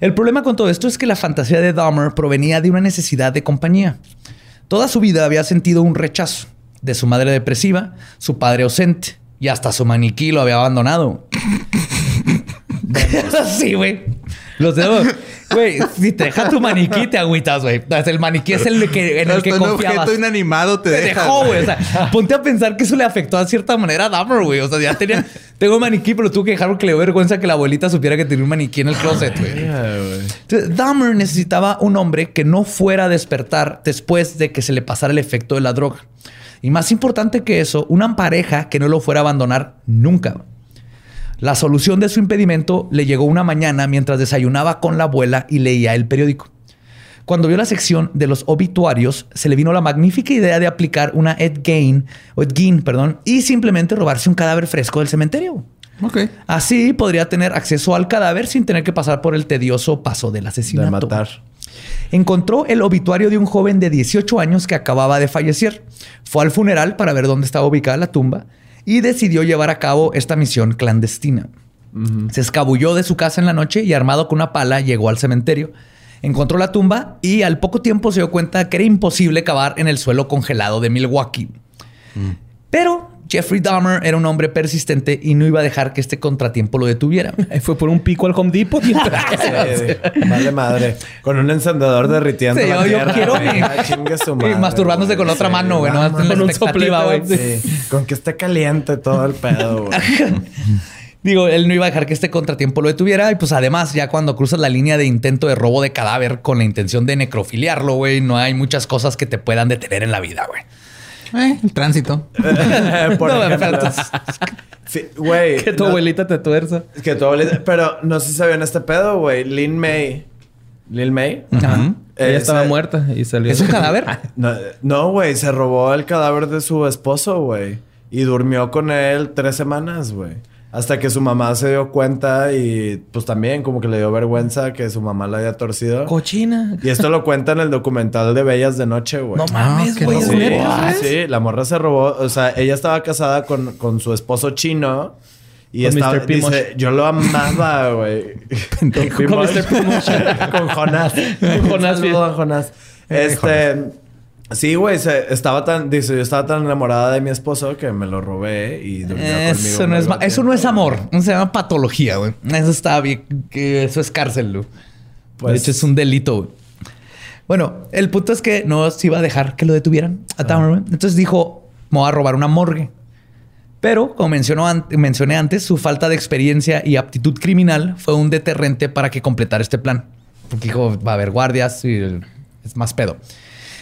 El problema con todo esto es que la fantasía de Dahmer provenía de una necesidad de compañía. Toda su vida había sentido un rechazo. De su madre depresiva, su padre ausente y hasta su maniquí lo había abandonado. sí, güey. Los dedos. Güey, si te deja tu maniquí, te agüitas, güey. El maniquí es el que, en el que confiabas. un objeto inanimado te, dejó, güey. O sea, ponte a pensar que eso le afectó a cierta manera a Dahmer, güey. O sea, ya tenía... Tengo un maniquí, pero tuve que dejar porque le dio vergüenza que la abuelita supiera que tenía un maniquí en el closet, güey. Dahmer necesitaba un hombre que no fuera a despertar después de que se le pasara el efecto de la droga. Y más importante que eso, una pareja que no lo fuera a abandonar nunca. La solución de su impedimento le llegó una mañana mientras desayunaba con la abuela y leía el periódico. Cuando vio la sección de los obituarios, se le vino la magnífica idea de aplicar una Ed Gain, o Ed Gein, perdón, y simplemente robarse un cadáver fresco del cementerio. Okay. Así podría tener acceso al cadáver sin tener que pasar por el tedioso paso del asesinato. De matar. Encontró el obituario de un joven de 18 años que acababa de fallecer. Fue al funeral para ver dónde estaba ubicada la tumba y decidió llevar a cabo esta misión clandestina. Se escabulló de su casa en la noche y armado con una pala llegó al cementerio. Encontró la tumba y al poco tiempo se dio cuenta que era imposible cavar en el suelo congelado de Milwaukee. Mm. Pero Jeffrey Dahmer era un hombre persistente y no iba a dejar que este contratiempo lo detuviera. Fue por un pico al Home Depot. Y... Vale madre. Con un encendedor derritiendo sí, la yo, quiero y masturbándose con la otra mano, güey. No, con un expectativa, güey. Con que esté caliente todo el pedo, güey. Digo, él no iba a dejar que este contratiempo lo detuviera. Y pues además, ya cuando cruzas la línea de intento de robo de cadáver con la intención de necrofiliarlo, güey, no hay muchas cosas que te puedan detener en la vida, güey. Eh, el tránsito. Por no, Güey. que tu abuelita te tuerza. Que tu abuelita. Pero no sé si sabían este pedo, güey. Lin May. Lil May. Ajá. Ella estaba muerta y salió. ¿Es un cadáver? No, güey. se robó el cadáver de su esposo, güey. Y durmió con él tres semanas, güey. Hasta que su mamá se dio cuenta y pues también como que le dio vergüenza que su mamá la haya torcido. Cochina. Y esto lo cuenta en el documental de Bellas de Noche, güey. No mames, ah, güey. sí, sí, la morra se robó. O sea, ella estaba casada con, con su esposo chino. Y estaba, dice, yo lo amaba, güey. con, con, con Jonás. Con Jonás. Jonás. Este... Sí, güey, estaba tan, dice, yo estaba tan enamorada de mi esposo que me lo robé y durmió eso No es, eso no es amor, se llama patología, güey. Eso está bien, que eso es cárcel, güey. Pues, de hecho, es un delito, güey. Bueno, el punto es que no se iba a dejar que lo detuvieran a ah. Entonces dijo, me voy a robar una morgue. Pero, como mencionó mencioné antes, su falta de experiencia y aptitud criminal fue un deterrente para que completara este plan. Porque dijo, va a haber guardias y es más pedo.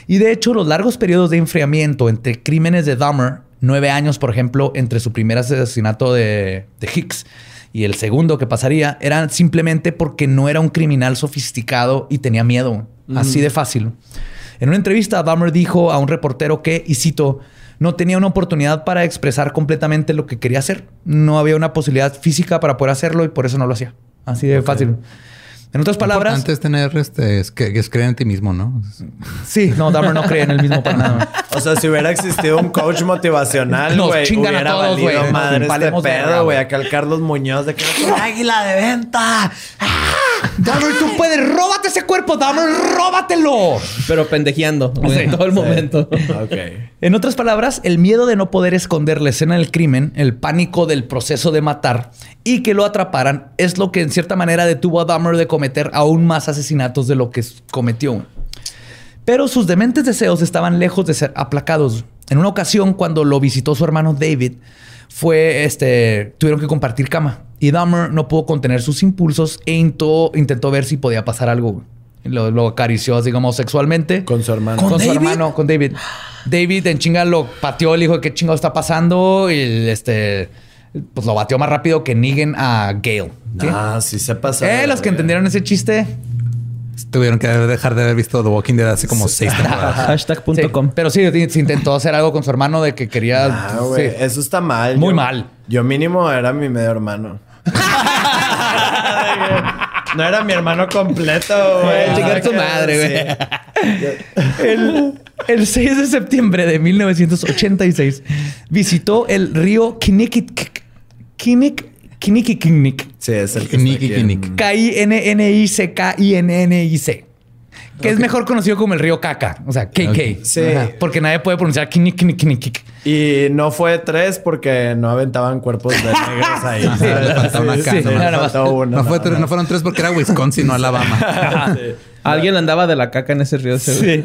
Y de hecho, los largos periodos de enfriamiento entre crímenes de Dahmer, nueve años, por ejemplo, entre su primer asesinato de, Hicks y el segundo que pasaría, eran simplemente porque no era un criminal sofisticado y tenía miedo. Así de fácil. En una entrevista, Dahmer dijo a un reportero que, y cito, no tenía una oportunidad para expresar completamente lo que quería hacer. No había una posibilidad física para poder hacerlo y por eso no lo hacía. Así de fácil. En otras palabras. Antes tener este, es, que, es creer en ti mismo, ¿no? Sí, no, Dahmer no cree en el mismo para nada. O sea, si hubiera existido un coach motivacional, güey, hubiera a todos, valido madre este pedo, güey. Acá el Carlos Muñoz de que águila de venta. Dahmer, tú puedes, róbate ese cuerpo, Dahmer, róbatelo. Pero pendejeando en todo el momento. En otras palabras, el miedo de no poder esconder la escena del crimen, el pánico del proceso de matar y que lo atraparan es lo que en cierta manera detuvo a Dahmer de cometer aún más asesinatos de lo que cometió. Pero sus dementes deseos estaban lejos de ser aplacados. En una ocasión, cuando lo visitó su hermano David, fue este, tuvieron que compartir cama. Y Dahmer no pudo contener sus impulsos e intentó, ver si podía pasar algo. Lo, acarició, digamos, sexualmente. Con su hermano. Con, su hermano, con David. David en chinga lo pateó, le dijo qué chingado está pasando. Y este, pues lo batió más rápido que Negan a Gale. Ah, sí se pasa. Eh, los que entendieron ese chiste. Tuvieron que dejar de haber visto The Walking Dead hace como seis temporadas. Hashtag.com. pero sí, se intentó hacer algo con su hermano de que quería. Ah, güey. Eso está mal. Muy mal. Yo mínimo era mi medio hermano. no era mi hermano completo, güey. Chingar tu madre, güey. El, 6 de septiembre de 1986 visitó el río Kinnick. Kinnick. Kinnick. Sí, es el Kinnick. K-I-N-N-I-C-K-I-N-N-I-C. que es mejor conocido como el río Caca, o sea, KK. Sí. porque nadie puede pronunciar kini, kik. Y no fue tres porque no aventaban cuerpos de negros ahí. Sí, una Sí, sí, No, una, fue tres- fueron tres porque era Wisconsin, no Alabama. Alguien andaba de la caca en ese río. ese-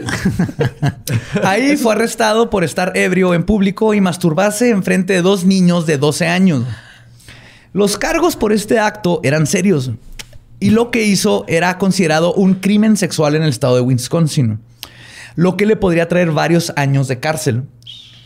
Ahí fue arrestado por estar ebrio en público y masturbarse en frente de dos niños de 12 años. Los cargos por este acto eran serios y lo que hizo era considerado un crimen sexual en el estado de Wisconsin, lo que le podría traer varios años de cárcel.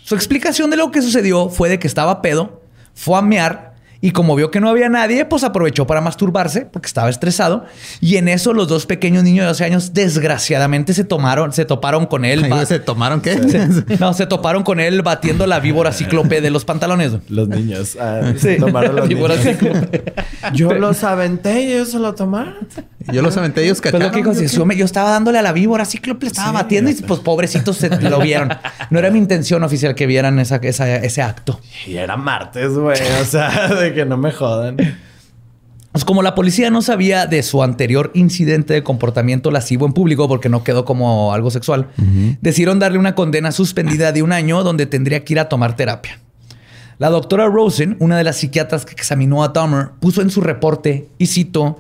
Su explicación de lo que sucedió fue de que estaba pedo, fue a mear y como vio que no había nadie, pues aprovechó para masturbarse porque estaba estresado. Y en eso los dos pequeños niños de 12 años desgraciadamente se tomaron, se toparon con él. Ay, ¿Se tomaron qué? no, se toparon con él batiendo la víbora cíclope de los pantalones. Los niños. ah, Sí. Tomaron los Víbora niños. cíclope. Yo los aventé y ellos se lo tomaron. Yo los aventé ellos Pues cacharon. lo que dijo, yo estaba dándole a la víbora cíclope, le estaba batiendo y pues pobrecitos se lo vieron. No era mi intención oficial que vieran esa, esa- ese acto. Y era martes, güey. O sea, de que no me jodan. Pues como la policía no sabía de su anterior incidente de comportamiento lascivo en público porque no quedó como algo sexual, decidieron darle una condena suspendida de un año donde tendría que ir a tomar terapia. La doctora Rosen, una de las psiquiatras que examinó a Dahmer, puso en su reporte, y cito,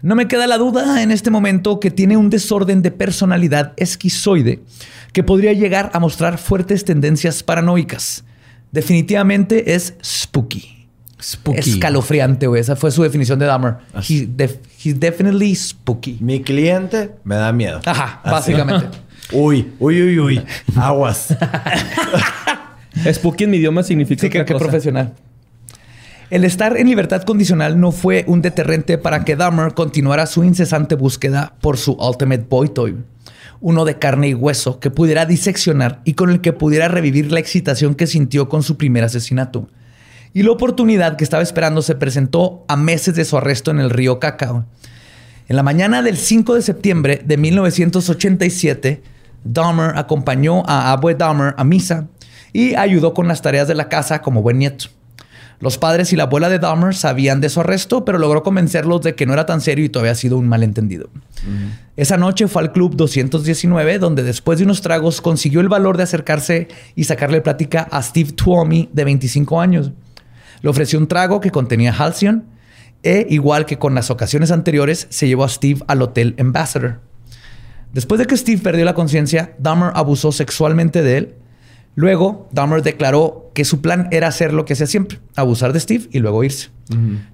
no me queda la duda en este momento que tiene un desorden de personalidad esquizoide que podría llegar a mostrar fuertes tendencias paranoicas. Definitivamente es spooky. Spooky. Escalofriante, güey. Esa fue su definición de Dahmer. He def- he's definitely spooky. Mi cliente me da miedo. Ajá, Así. básicamente. Uy, uy, uy, uy. Aguas. Spooky en mi idioma significa Sí, otra que cosa. profesional. El estar en libertad condicional no fue un deterrente para que Dahmer continuara su incesante búsqueda por su Ultimate Boy Toy. Uno de carne y hueso que pudiera diseccionar y con el que pudiera revivir la excitación que sintió con su primer asesinato. Y la oportunidad que estaba esperando se presentó a meses de su arresto en el río Cacao. En la mañana del 5 de septiembre de 1987, Dahmer acompañó a Abue Dahmer a misa y ayudó con las tareas de la casa como buen nieto. Los padres y la abuela de Dahmer sabían de su arresto, pero logró convencerlos de que no era tan serio y todavía había sido un malentendido. Esa noche fue al club 219, donde después de unos tragos consiguió el valor de acercarse y sacarle plática a Steve Tuomi, de 25 años. Le ofreció un trago que contenía Halcyon e, igual que con las ocasiones anteriores, se llevó a Steve al Hotel Ambassador. Después de que Steve perdió la conciencia, Dahmer abusó sexualmente de él. Luego, Dahmer declaró que su plan era hacer lo que hacía siempre, abusar de Steve y luego irse.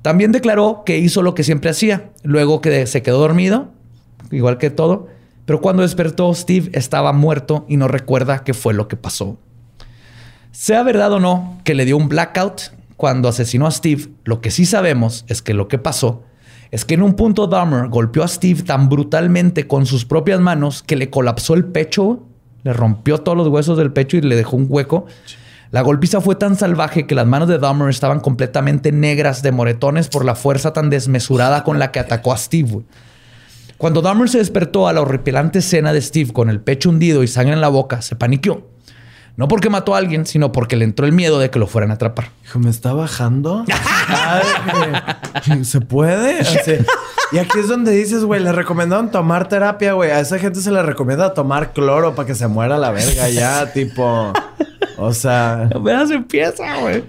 También declaró que hizo lo que siempre hacía, luego que se quedó dormido, igual que todo, pero cuando despertó Steve estaba muerto y no recuerda qué fue lo que pasó. Sea verdad o no que le dio un blackout cuando asesinó a Steve, lo que sí sabemos es que lo que pasó es que en un punto Dahmer golpeó a Steve tan brutalmente con sus propias manos que le colapsó el pecho, le rompió todos los huesos del pecho y le dejó un hueco. La golpiza fue tan salvaje que las manos de Dahmer estaban completamente negras de moretones por la fuerza tan desmesurada con la que atacó a Steve. Cuando Dahmer se despertó a la horripilante escena de Steve con el pecho hundido y sangre en la boca, se paniqueó. No porque mató a alguien, sino porque le entró el miedo de que lo fueran a atrapar. Hijo, ¿me está bajando? Ay. ¿Se puede? Así. Y aquí es donde dices, güey, le recomendaron tomar terapia, güey. A esa gente se le recomienda tomar cloro para que se muera la verga ya, tipo... O sea... Apenas empieza, güey.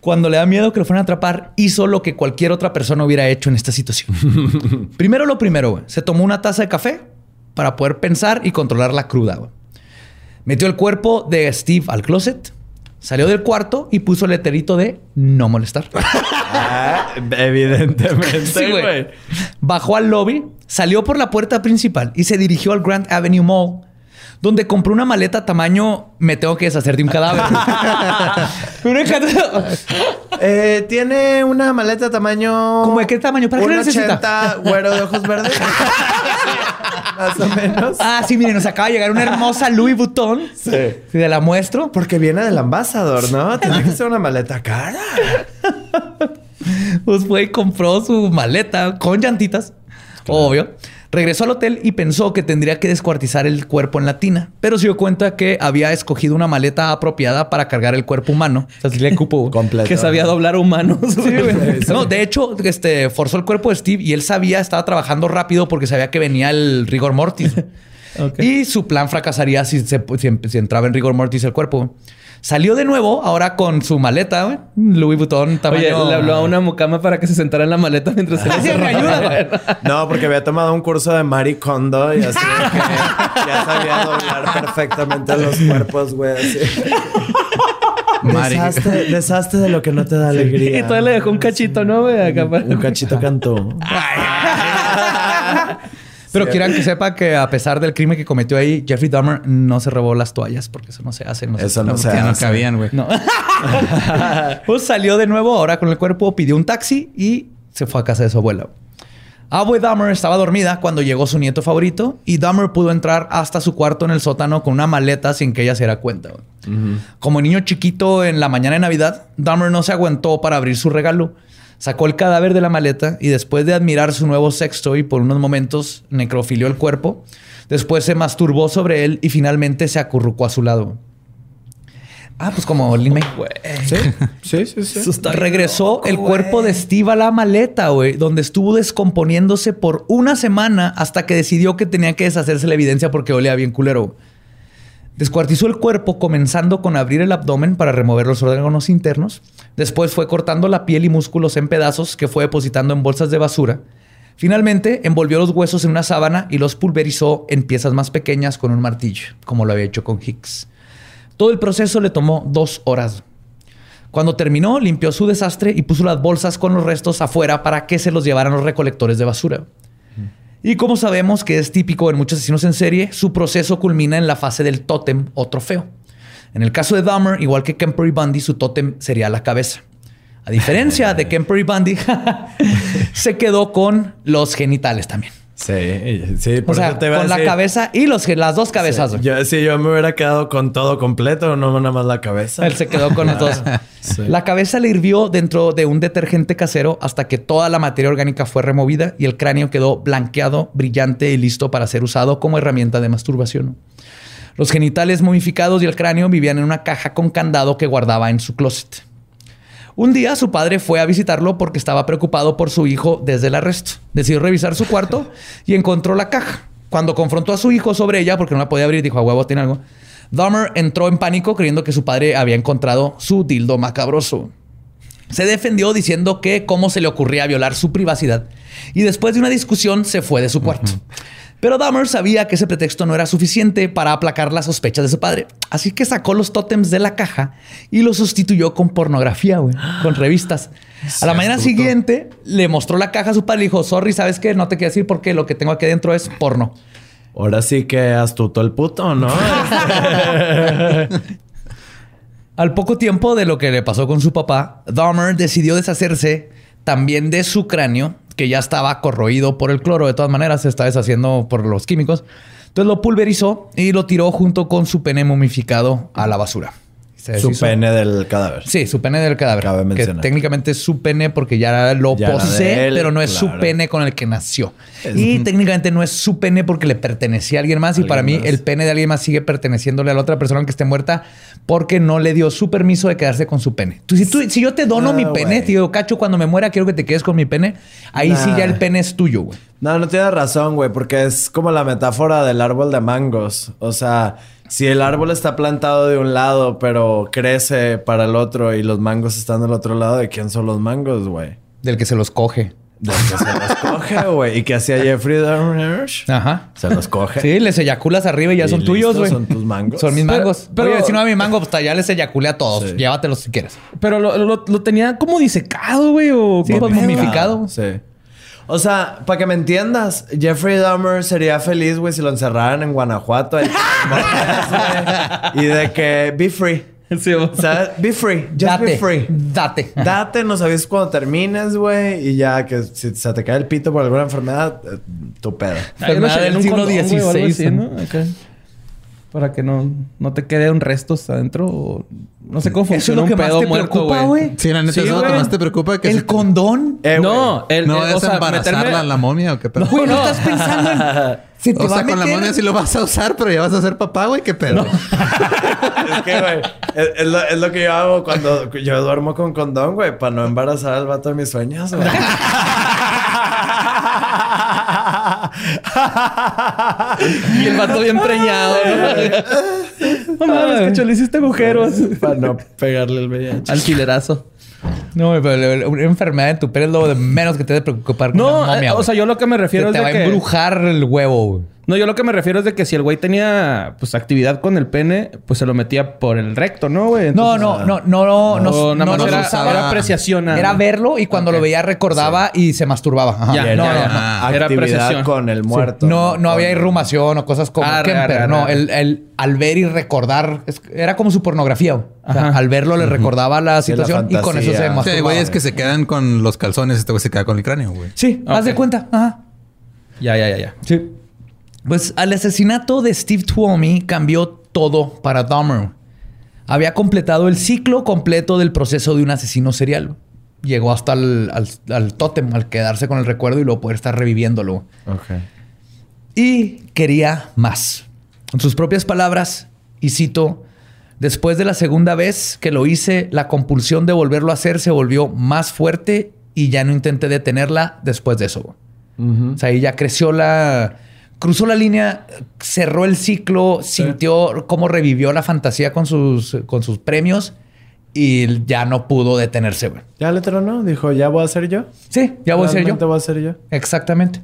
Cuando le da miedo que lo fueran a atrapar, hizo lo que cualquier otra persona hubiera hecho en esta situación. primero lo primero, güey. Se tomó una taza de café para poder pensar y controlar la cruda, güey. Metió el cuerpo de Steve al closet, salió del cuarto y puso el letrerito de no molestar. Ah, evidentemente, Sí, güey. Bajó al lobby, salió por la puerta principal y se dirigió al Grand Avenue Mall, donde compró una maleta tamaño me tengo que deshacer de un cadáver. Eh, Tiene una maleta tamaño... ¿Cómo de qué tamaño? ¿Para qué la necesita? 1.80, güero de ojos verdes. Más o menos. ah, sí, miren, nos acaba de llegar una hermosa Louis Vuitton. Sí. Si te la muestro. Porque viene del ambasador, ¿no? Tiene que ser una maleta cara. Pues fue y compró su maleta con llantitas. Obvio. Regresó al hotel y pensó que tendría que descuartizar el cuerpo en la tina, pero se dio cuenta que había escogido una maleta apropiada para cargar el cuerpo humano. O sea, le cupo. Completo. Que sabía doblar humanos. No, de hecho, este, forzó el cuerpo de Steve y él sabía, estaba trabajando rápido porque sabía que venía el rigor mortis. Ok. Y su plan fracasaría si, se- si- si entraba en rigor mortis el cuerpo. Salió de nuevo, ahora con su maleta, güey, Louis Vuitton, tamaño... Oye, le habló a una mucama para que se sentara en la maleta mientras se ayuda, güey. No, porque había tomado un curso de Marie Kondo y así de que ya sabía doblar perfectamente los cuerpos, güey. Así. Deshazte de lo que no te da alegría. Y todavía le dejó un cachito, ¿no? güey? Acá para- Un cachito cantó. Pero quieran que sepa que a pesar del crimen que cometió ahí, Jeffrey Dahmer no se robó las toallas porque eso no se hace. No se- Eso no se Ya no hace. cabían, güey. No. pues salió de nuevo ahora con el cuerpo, pidió un taxi y se fue a casa de su abuela. Abue Dahmer estaba dormida cuando llegó su nieto favorito y Dahmer pudo entrar hasta su cuarto en el sótano con una maleta sin que ella se diera cuenta. Como niño chiquito en la mañana de Navidad, Dahmer no se aguantó para abrir su regalo. Sacó el cadáver de la maleta y después de admirar su nuevo sextoy por unos momentos, necrofilió el cuerpo. Después se masturbó sobre él y finalmente se acurrucó a su lado. Ah, pues como Lin. Sí, sí, sí. sí. Regresó el cuerpo de Steve a la maleta, güey, donde estuvo descomponiéndose por una semana hasta que decidió que tenía que deshacerse la evidencia porque olía bien culero. Descuartizó el cuerpo comenzando con abrir el abdomen para remover los órganos internos. Después fue cortando la piel y músculos en pedazos que fue depositando en bolsas de basura. Finalmente envolvió los huesos en una sábana y los pulverizó en piezas más pequeñas con un martillo, como lo había hecho con Hicks. Todo el proceso le tomó dos horas. Cuando terminó, limpió su desastre y puso las bolsas con los restos afuera para que se los llevaran los recolectores de basura. Y como sabemos que es típico en muchos asesinos en serie, su proceso culmina en la fase del tótem o trofeo. En el caso de Dahmer, igual que Kemper y Bundy, su tótem sería la cabeza. A diferencia de Kemper y Bundy, se quedó con los genitales también. Sí, sí, por O sea, eso te iba a con la cabeza y los, las dos cabezas. güey. Yo, sí, yo me hubiera quedado con todo completo, no nada más la cabeza. Él se quedó con los dos. Sí. La cabeza le hirvió dentro de un detergente casero hasta que toda la materia orgánica fue removida y el cráneo quedó blanqueado, brillante y listo para ser usado como herramienta de masturbación. Los genitales momificados y el cráneo vivían en una caja con candado que guardaba en su closet. Un día su padre fue a visitarlo porque estaba preocupado por su hijo desde el arresto. Decidió revisar su cuarto y encontró la caja. Cuando confrontó a su hijo sobre ella, porque no la podía abrir, dijo, a huevo, tiene algo. Dahmer entró en pánico creyendo que su padre había encontrado su dildo macabroso. Se defendió diciendo que cómo se le ocurría violar su privacidad y después de una discusión se fue de su cuarto. Pero Dahmer sabía que ese pretexto no era suficiente para aplacar las sospechas de su padre. Así que sacó los tótems de la caja y los sustituyó con pornografía, güey, con revistas. A la mañana astuto. siguiente le mostró la caja a su padre y le dijo, sorry, ¿sabes qué? No te quiero decir porque lo que tengo aquí adentro es porno. Ahora sí que astuto el puto, ¿no? Al poco tiempo de lo que le pasó con su papá, Dahmer decidió deshacerse también de su cráneo, que ya estaba corroído por el cloro. De todas maneras, se está deshaciendo por los químicos. Entonces lo pulverizó y lo tiró junto con su pene momificado a la basura. Se Su deshizo- pene del cadáver. Sí, su pene del cadáver. Cabe que mencionar. técnicamente es su pene porque ya lo Ya posee, él, pero no es su pene con el que nació. Y técnicamente no es su pene porque le pertenecía a alguien más. Y para mí, más. el pene de alguien más sigue perteneciéndole a la otra persona que esté muerta porque no le dio su permiso de quedarse con su pene. Tú, si, tú- si yo te dono Ah, mi pene, güey. tío, cacho, cuando me muera quiero que te quedes con mi pene. Ahí sí ya el pene es tuyo, güey. No, no tienes razón, güey, porque es como la metáfora del árbol de mangos. O sea, si el árbol está plantado de un lado, pero crece para el otro y los mangos están del otro lado, ¿de quién son los mangos, güey? Del que se los coge. Del que se los coge, güey. ¿Y qué hacía Jeffrey Dahmer? Ajá. Se los coge. Sí, les eyaculas arriba y ya Y son tuyos, güey. son tus mangos. Son mis Pero- mangos. pero- Oye, si no a mi mango, pues ya les eyaculé a todos. Sí. Llévatelos si quieres. Pero lo, lo- lo tenía como disecado, güey. O Sí, ¿qué pedo? momificado. Sí. O sea, para que me entiendas, Jeffrey Dahmer sería feliz, güey, si lo encerraran en Guanajuato. ahí, y de que, be free. Sí, o- ¿Sabes? Be free. Just Date. be free. Date. Date, no sabes cuando termines, güey. Y ya que si se te cae el pito por alguna enfermedad, eh, tu pedo. Echaría en del un siglo condón, güey, o algo XVI. así, ¿no? Acá. Para que no, no te queden restos adentro. o- No sé cómo funciona un pedo muerto, güey. Sí, la neta, Sí, eso es lo que güey. más te preocupa. Que ¿El se te- condón? Eh, güey. no, el, No el- es o sea, embarazarla meterme- la momia o qué pedo. Güey, no estás pensando en... Se te O va sea, a con la meter- momia sí lo vas a usar, pero ya vas a ser papá, güey. ¿Qué pedo? Es que, güey, es, es lo, es lo que yo hago cuando yo duermo con condón, güey, para no embarazar al vato de mis sueños, güey. Y el vato bien preñado. No mames, cacho, le hiciste agujeros. para no pegarle el VIH. Alfilerazo. No, pero una enfermedad en tu pelo es lo de menos que te debe preocupar con No, una momia, eh, o sea, yo lo que me refiero te es va de a que... embrujar el huevo, güey. No, yo lo que me refiero es de que si el güey tenía, pues, actividad con el pene, pues se lo metía por el recto, ¿no, güey? No, Entonces, no, no, no, no, no, nada no más se era, usaba. era apreciación. Era verlo y cuando Ok. lo veía recordaba y se masturbaba. Ajá. Ya, no, ya, no, ya. no. Ah, era apreciación. con el muerto. No, no había irrumación o cosas como Arre, Kemper. arre, arre, no, el, el- al ver y recordar. es- era como su pornografía. O sea, Ajá. al verlo le recordaba la Sí, la situación y con eso se masturbaba. Sí, güey, es que se quedan con los calzones. Este güey se queda con el cráneo, güey. Sí, haz de cuenta. Ajá. Ya, ya, ya, ya. Sí. Pues al asesinato de Steve Tuomi cambió todo para Dahmer. Había completado el ciclo completo del proceso de un asesino serial. Llegó hasta el, al, al tótem, al quedarse con el recuerdo y luego poder estar reviviéndolo. Ok. Y quería más. En sus propias palabras, y cito, después de la segunda vez que lo hice, la compulsión de volverlo a hacer se volvió más fuerte y ya no intenté detenerla después de eso. O sea, ahí ya creció la... Cruzó la línea, cerró el ciclo, sintió cómo revivió la fantasía con sus, con sus premios y ya no pudo detenerse, güey. Ya le tronó. Dijo, ¿ya voy a ser yo? Sí, ya voy a ser yo. ¿Realmente voy a ser yo? Exactamente.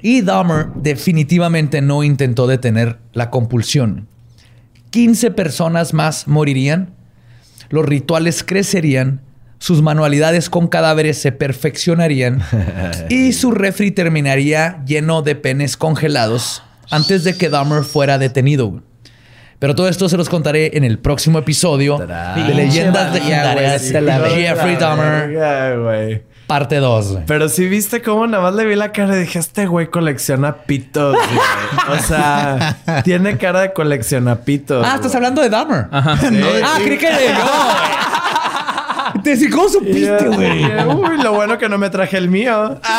Y Dahmer definitivamente no intentó detener la compulsión. 15 personas más morirían, los rituales crecerían, sus manualidades con cadáveres se perfeccionarían y su refri terminaría lleno de penes congelados antes de que Dahmer fuera detenido. Pero todo esto se los contaré en el próximo episodio de Leyendas Legendarias de Jeffrey Dahmer, parte 2. Pero sí viste cómo nada más le vi la cara y dije, este güey colecciona pitos, güey. O sea, tiene cara de colecciona pitos. Ah, estás hablando de Dahmer. Ajá. Ah, creí que de yo. Te decía, ¿cómo supiste, güey? Uy, lo bueno que no me traje el mío.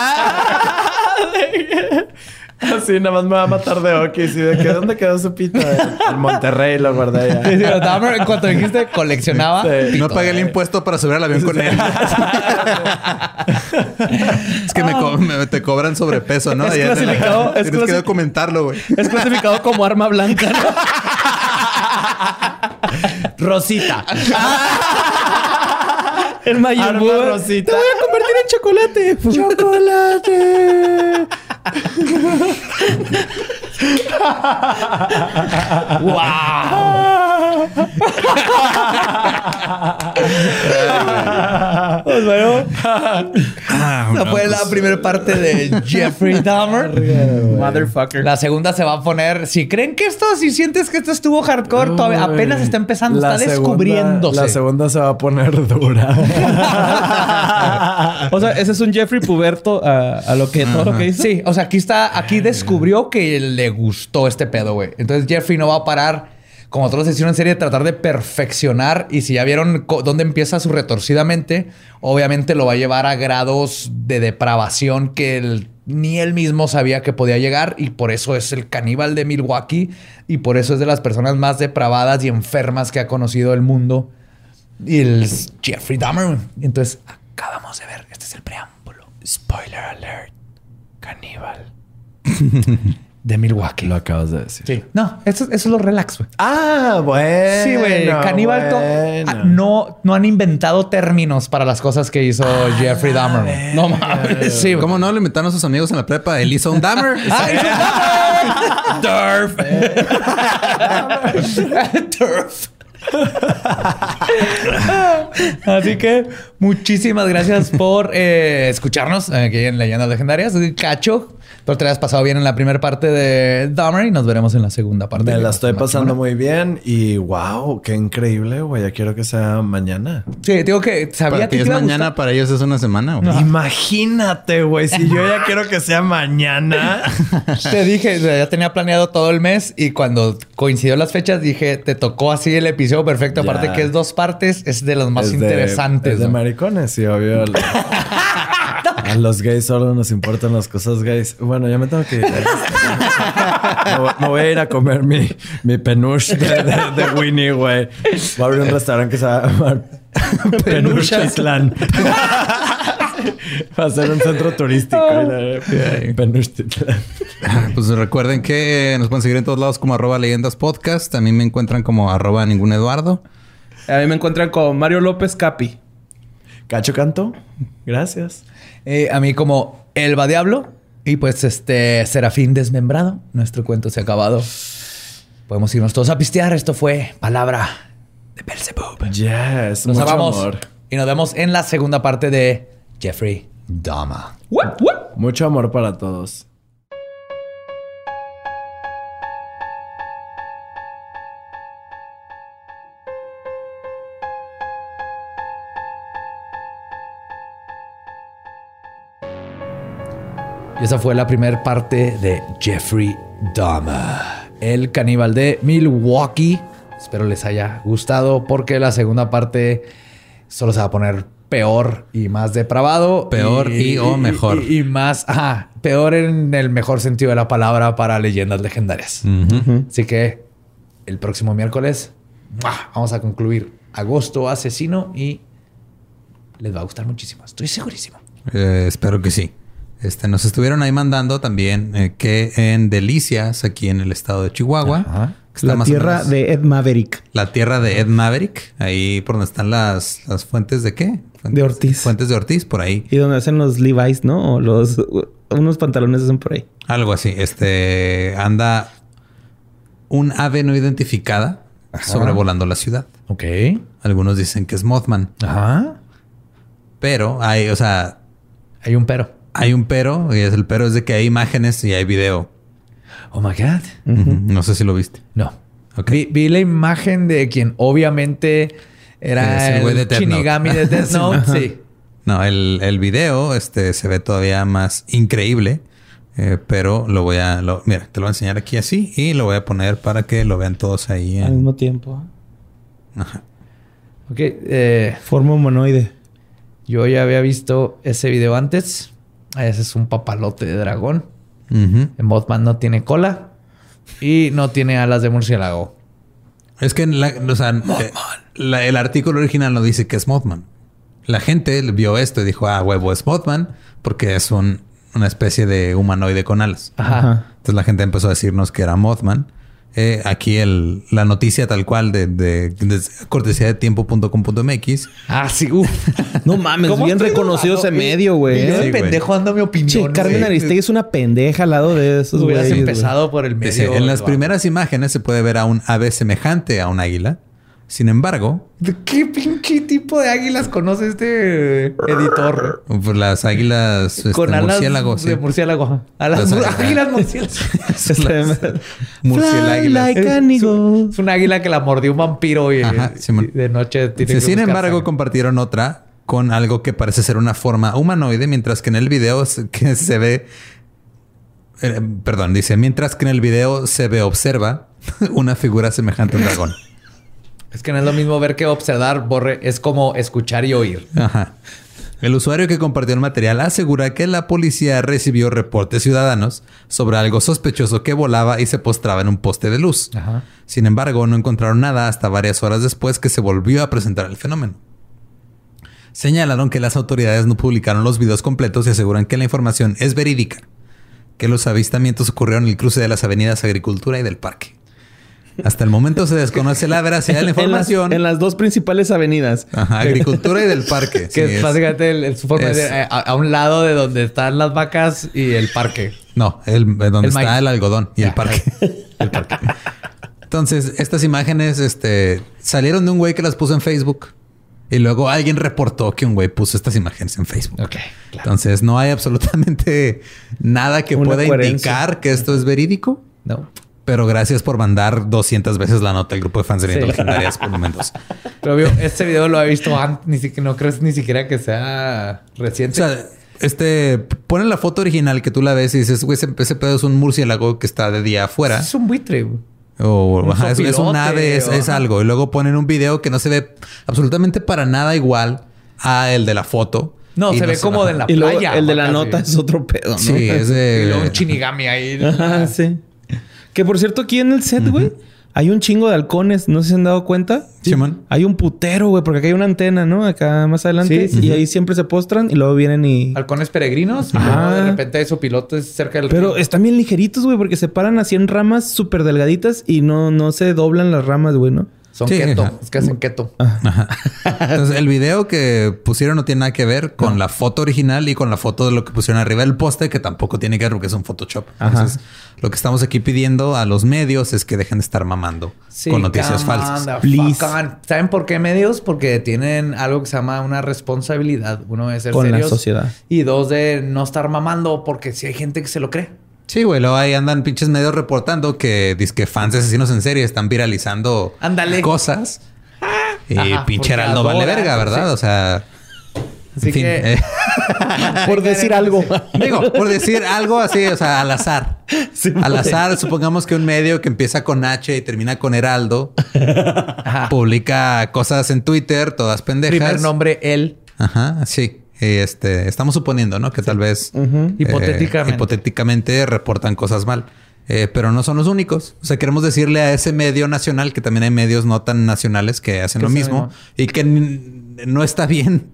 Así nada más me va a matar de okis. ¿Y de dónde quedó su pito? En Monterrey lo guardé Sí, sí, ya. En cuanto dijiste, coleccionaba. Sí. No pagué el impuesto para subir al avión con él. es que me, co- me- te cobran sobrepeso, ¿no? Es clasificado- es Tienes que documentarlo, güey. Es clasificado como arma blanca, ¿no? Rosita. El Mayimbu. Arma rosita. Te voy a convertir en chocolate. ¡Chocolate! Pues bueno. Esa fue la primera parte de Jeffrey Dahmer. Motherfucker. La segunda se va a poner. Si creen que esto, si sientes que esto estuvo hardcore, todavía apenas está empezando, La está segunda- descubriéndose. La segunda se va a poner dura. O sea, ese es un Jeffrey Puberto a, a lo que todo lo que hizo. Sí, o sea, aquí está, aquí descubrió que le gustó este pedo, güey. Entonces Jeffrey no va a parar, como otros hicieron en serie, tratar de perfeccionar. Y si ya vieron dónde empieza su retorcida mente, obviamente lo va a llevar a grados de depravación que ni él mismo sabía que podía llegar. Y por eso es el caníbal de Milwaukee. Y por eso es de las personas más depravadas y enfermas que ha conocido el mundo. Y el Jeffrey Dahmer. Entonces, acabamos de ver. Este es el preámbulo. Spoiler alert. Caníbal. de Milwaukee. Lo acabas de decir. Sí. No, eso, eso es lo relax, güey. Ah, bueno. Sí, güey. Caníbal. bueno. Ah, no, no han inventado términos para las cosas que hizo Jeffrey Dahmer. No mames. Sí. ¿Cómo no le inventaron a sus amigos en la prepa? Él hizo un Dahmer. Ah, hizo Dahmer. Turf. Así que muchísimas gracias por eh, escucharnos aquí en Leyendas Legendarias. Soy Cacho. Espero te hayas pasado bien en la primera parte de Dahmer y nos veremos en la segunda parte. Me la estoy pasando muy bien y wow, qué increíble, güey. Ya quiero que sea mañana. Sí, digo que sabía para que es mañana, para ellos es una semana. güey. Imagínate, güey, si yo ya quiero que sea mañana. Te dije, ya tenía planeado todo el mes y cuando coincidió las fechas dije, te tocó así el episodio perfecto. Ya. Aparte que es dos partes, es de los más Es de- interesantes. es de ¿no? maricones, sí, obvio. A los gays solo nos importan las cosas gays. Bueno, ya me tengo que ir. me, voy, me voy a ir a comer mi, mi penuche de, de- de Winnie, güey. Voy a abrir un restaurante que se va a llamar Penuchitlán. Va a ser un centro turístico. Penuchitlán. Pues recuerden que nos pueden seguir en todos lados como arroba leyendas podcast. También me encuentran como arroba ningún Eduardo. A mí me encuentran con Mario López Capi. Cacho Canto, gracias. Eh, a mí como Elba Diablo y pues este Serafín Desmembrado. Nuestro cuento se ha acabado. Podemos irnos todos a pistear. Esto fue Palabra de Belzebub. Yes, Nos mucho amamos amor. y nos vemos en la segunda parte de Jeffrey Dahmer. ¡Wup, wup! Mucho amor para todos. Y esa fue la primera parte de Jeffrey Dahmer, el caníbal de Milwaukee. Espero les haya gustado porque la segunda parte solo se va a poner peor y más depravado. Peor y o mejor. Y, y más, ajá, peor en el mejor sentido de la palabra para leyendas legendarias. Así que el próximo miércoles ¡mua! vamos a concluir Agosto Asesino y les va a gustar muchísimo. Estoy segurísimo. Eh, espero que sí. Este, nos estuvieron ahí mandando también eh, que en Delicias, aquí en el estado de Chihuahua, Ajá. que está La tierra de Ed Maverick. la tierra de Ed Maverick, ahí por donde están las, las fuentes de qué? Fuentes- De Ortiz. Fuentes de Ortiz, por ahí. Y donde hacen los Levi's, ¿no? O los... Unos pantalones hacen por ahí. Algo así. Este anda un ave no identificada sobrevolando la ciudad. Ok. Algunos dicen que es Mothman, Ajá. pero hay, o sea, Hay un pero. Hay un pero y es el pero es de que hay imágenes y hay video. Oh my God. No sé si lo viste. No. Ok. Vi, vi la imagen de quien obviamente era Es el el, de Death Note. Shinigami de Death Note. sí. No, el, el video este, se ve todavía más increíble, eh, pero lo voy a... Lo, mira, te lo voy a enseñar aquí así y lo voy a poner para que lo vean todos ahí. Al mismo tiempo. Ajá. Ok. eh, Forma humanoide. yo ya había visto ese video antes. Ese es un papalote de dragón. En Mothman no tiene cola y no tiene alas de murciélago. Es que la- o sea, eh, la- el artículo original no dice que es Mothman. La gente vio esto y dijo, ah, huevo, es Mothman porque es un- una especie de humanoide con alas. Ajá. Entonces la gente empezó a decirnos que era Mothman. Eh, aquí el, la noticia tal cual de, de- de cortesía de tiempo.com.mx. Ah, sí. Uf. No mames, ¿Cómo bien reconocido ese medio, güey. Yo ¿eh? de Sí, güey. pendejo dando mi opinión. Che, Carmen güey. Aristegui es una pendeja al lado de esos Hubieras güeyes, empezado por el medio. Dice, en las primeras imágenes se puede ver a un ave semejante a un águila. Sin embargo, ¿De qué pinche tipo de águilas conoce este editor? pues, las águilas este, Con alas murciélago, sí. de murciélago. Alas, Las águilas. águilas murciélagos. an eagle. Es una águila que la mordió un vampiro y, Ajá, y Simón. de noche tiene Sí, que sin embargo, sangre. compartieron otra con algo que parece ser una forma humanoide, mientras que en el video se- que se ve. eh, perdón, dice, mientras que en el video se ve, observa una figura semejante a un dragón. Es que no es lo mismo ver que observar, borre. Es como escuchar y oír. Ajá. El usuario que compartió el material asegura que la policía recibió reportes ciudadanos sobre algo sospechoso que volaba y se postraba en un poste de luz. Ajá. Sin embargo, no encontraron nada hasta varias horas después que se volvió a presentar el fenómeno. Señalaron que las autoridades no publicaron los videos completos y aseguran que la información es verídica, que los avistamientos ocurrieron en el cruce de las avenidas Agricultura y del Parque. Hasta el momento se desconoce la veracidad de la En las, información. en las dos principales avenidas. Ajá, Agricultura y del Parque. Que Sí, es básicamente el- el- su forma es- de a, a un lado de donde están las vacas y el parque. No, el, eh, donde El está maíz. el algodón y el parque. el parque. Entonces, estas imágenes este, salieron de un güey que las puso en Facebook. Y luego alguien reportó que un güey puso estas imágenes en Facebook. Ok, Entonces no hay absolutamente nada que Una pueda coherencia. indicar que esto es verídico. No. Pero gracias por mandar 200 veces la nota al grupo de fans de Sí. legendarias por momentos. Pero obvio, este video lo he visto antes, ni siquiera, no crees ni siquiera que sea O reciente. sea, este ponen la foto original que tú la ves y dices, güey, ese, ese pedo es un murciélago que está de día afuera. es un buitre. güey. O Un ajá, es, es un ave, es, o- es algo. Y luego ponen un video que no se ve absolutamente para nada igual a el de la foto. No, se ve como de la Y luego playa. el de la casi. nota es otro pedo, ¿no? Sí, es Y luego de... un chinigami ahí. Ajá, sí. Que por cierto, aquí en el set, güey, hay un chingo de halcones. No sé si se han dado cuenta. Simón. Hay un putero, güey, porque acá hay una antena, ¿no? Acá más adelante. Sí, sí, y sí. ahí siempre se postran y luego vienen y. Halcones peregrinos. Y Ajá. luego de repente hay pilotos cerca del Pero río. están bien ligeritos, güey, porque se paran así en ramas súper delgaditas y no, no se doblan las ramas, güey, ¿no? Son Sí, keto. ajá. Es que hacen keto. Ajá. Entonces, el video que pusieron no tiene nada que ver con la foto original y con la foto de lo que pusieron arriba del poste, que tampoco tiene que ver porque es un Photoshop. Entonces, lo que estamos aquí pidiendo a los medios es que dejen de estar mamando Sí, con noticias falsas. ¿Saben por qué medios? Porque tienen algo que se llama una responsabilidad. Uno de ser Con la serios sociedad. Y dos de no estar mamando porque si hay gente que se lo cree. Sí, güey, luego ahí andan pinches medios reportando que que fans de asesinos en serie están viralizando cosas. Y Ajá, pinche Heraldo vale verga, ¿verdad? sí. O sea, Así en fin, que- eh, Por decir algo. digo, por decir algo así, o sea, al azar. al azar, supongamos que un medio que empieza con H y termina con Heraldo Ajá. publica cosas en Twitter, todas pendejas. Primer nombre, él. Ajá, sí. Este, estamos suponiendo, ¿no? Que tal vez eh, Hipotéticamente. hipotéticamente reportan cosas mal. Eh, pero no son los únicos. O sea, queremos decirle a ese medio nacional que también hay medios no tan nacionales que hacen Que lo mismo y que no está bien.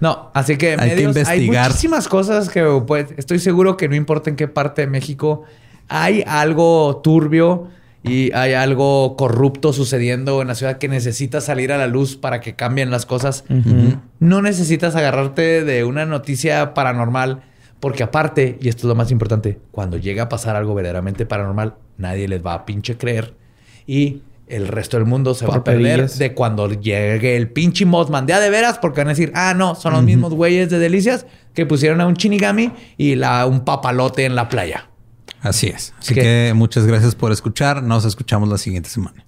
No, así que Hay que medios, hay investigar. muchísimas cosas que pues, estoy seguro que no importa en qué parte de México hay algo turbio y hay algo corrupto sucediendo en la ciudad que necesita salir a la luz para que cambien las cosas. No necesitas agarrarte de una noticia paranormal porque aparte, y esto es lo más importante, cuando llega a pasar algo verdaderamente paranormal, nadie les va a pinche creer y el resto del mundo se va a perder de cuando llegue el pinche Mothman. De a de veras, porque van a decir, ah, no, son los mismos güeyes de Delicias que pusieron a un Shinigami y la, un papalote en la playa. Así es. Así ¿Qué? que muchas gracias por escuchar. Nos escuchamos la siguiente semana.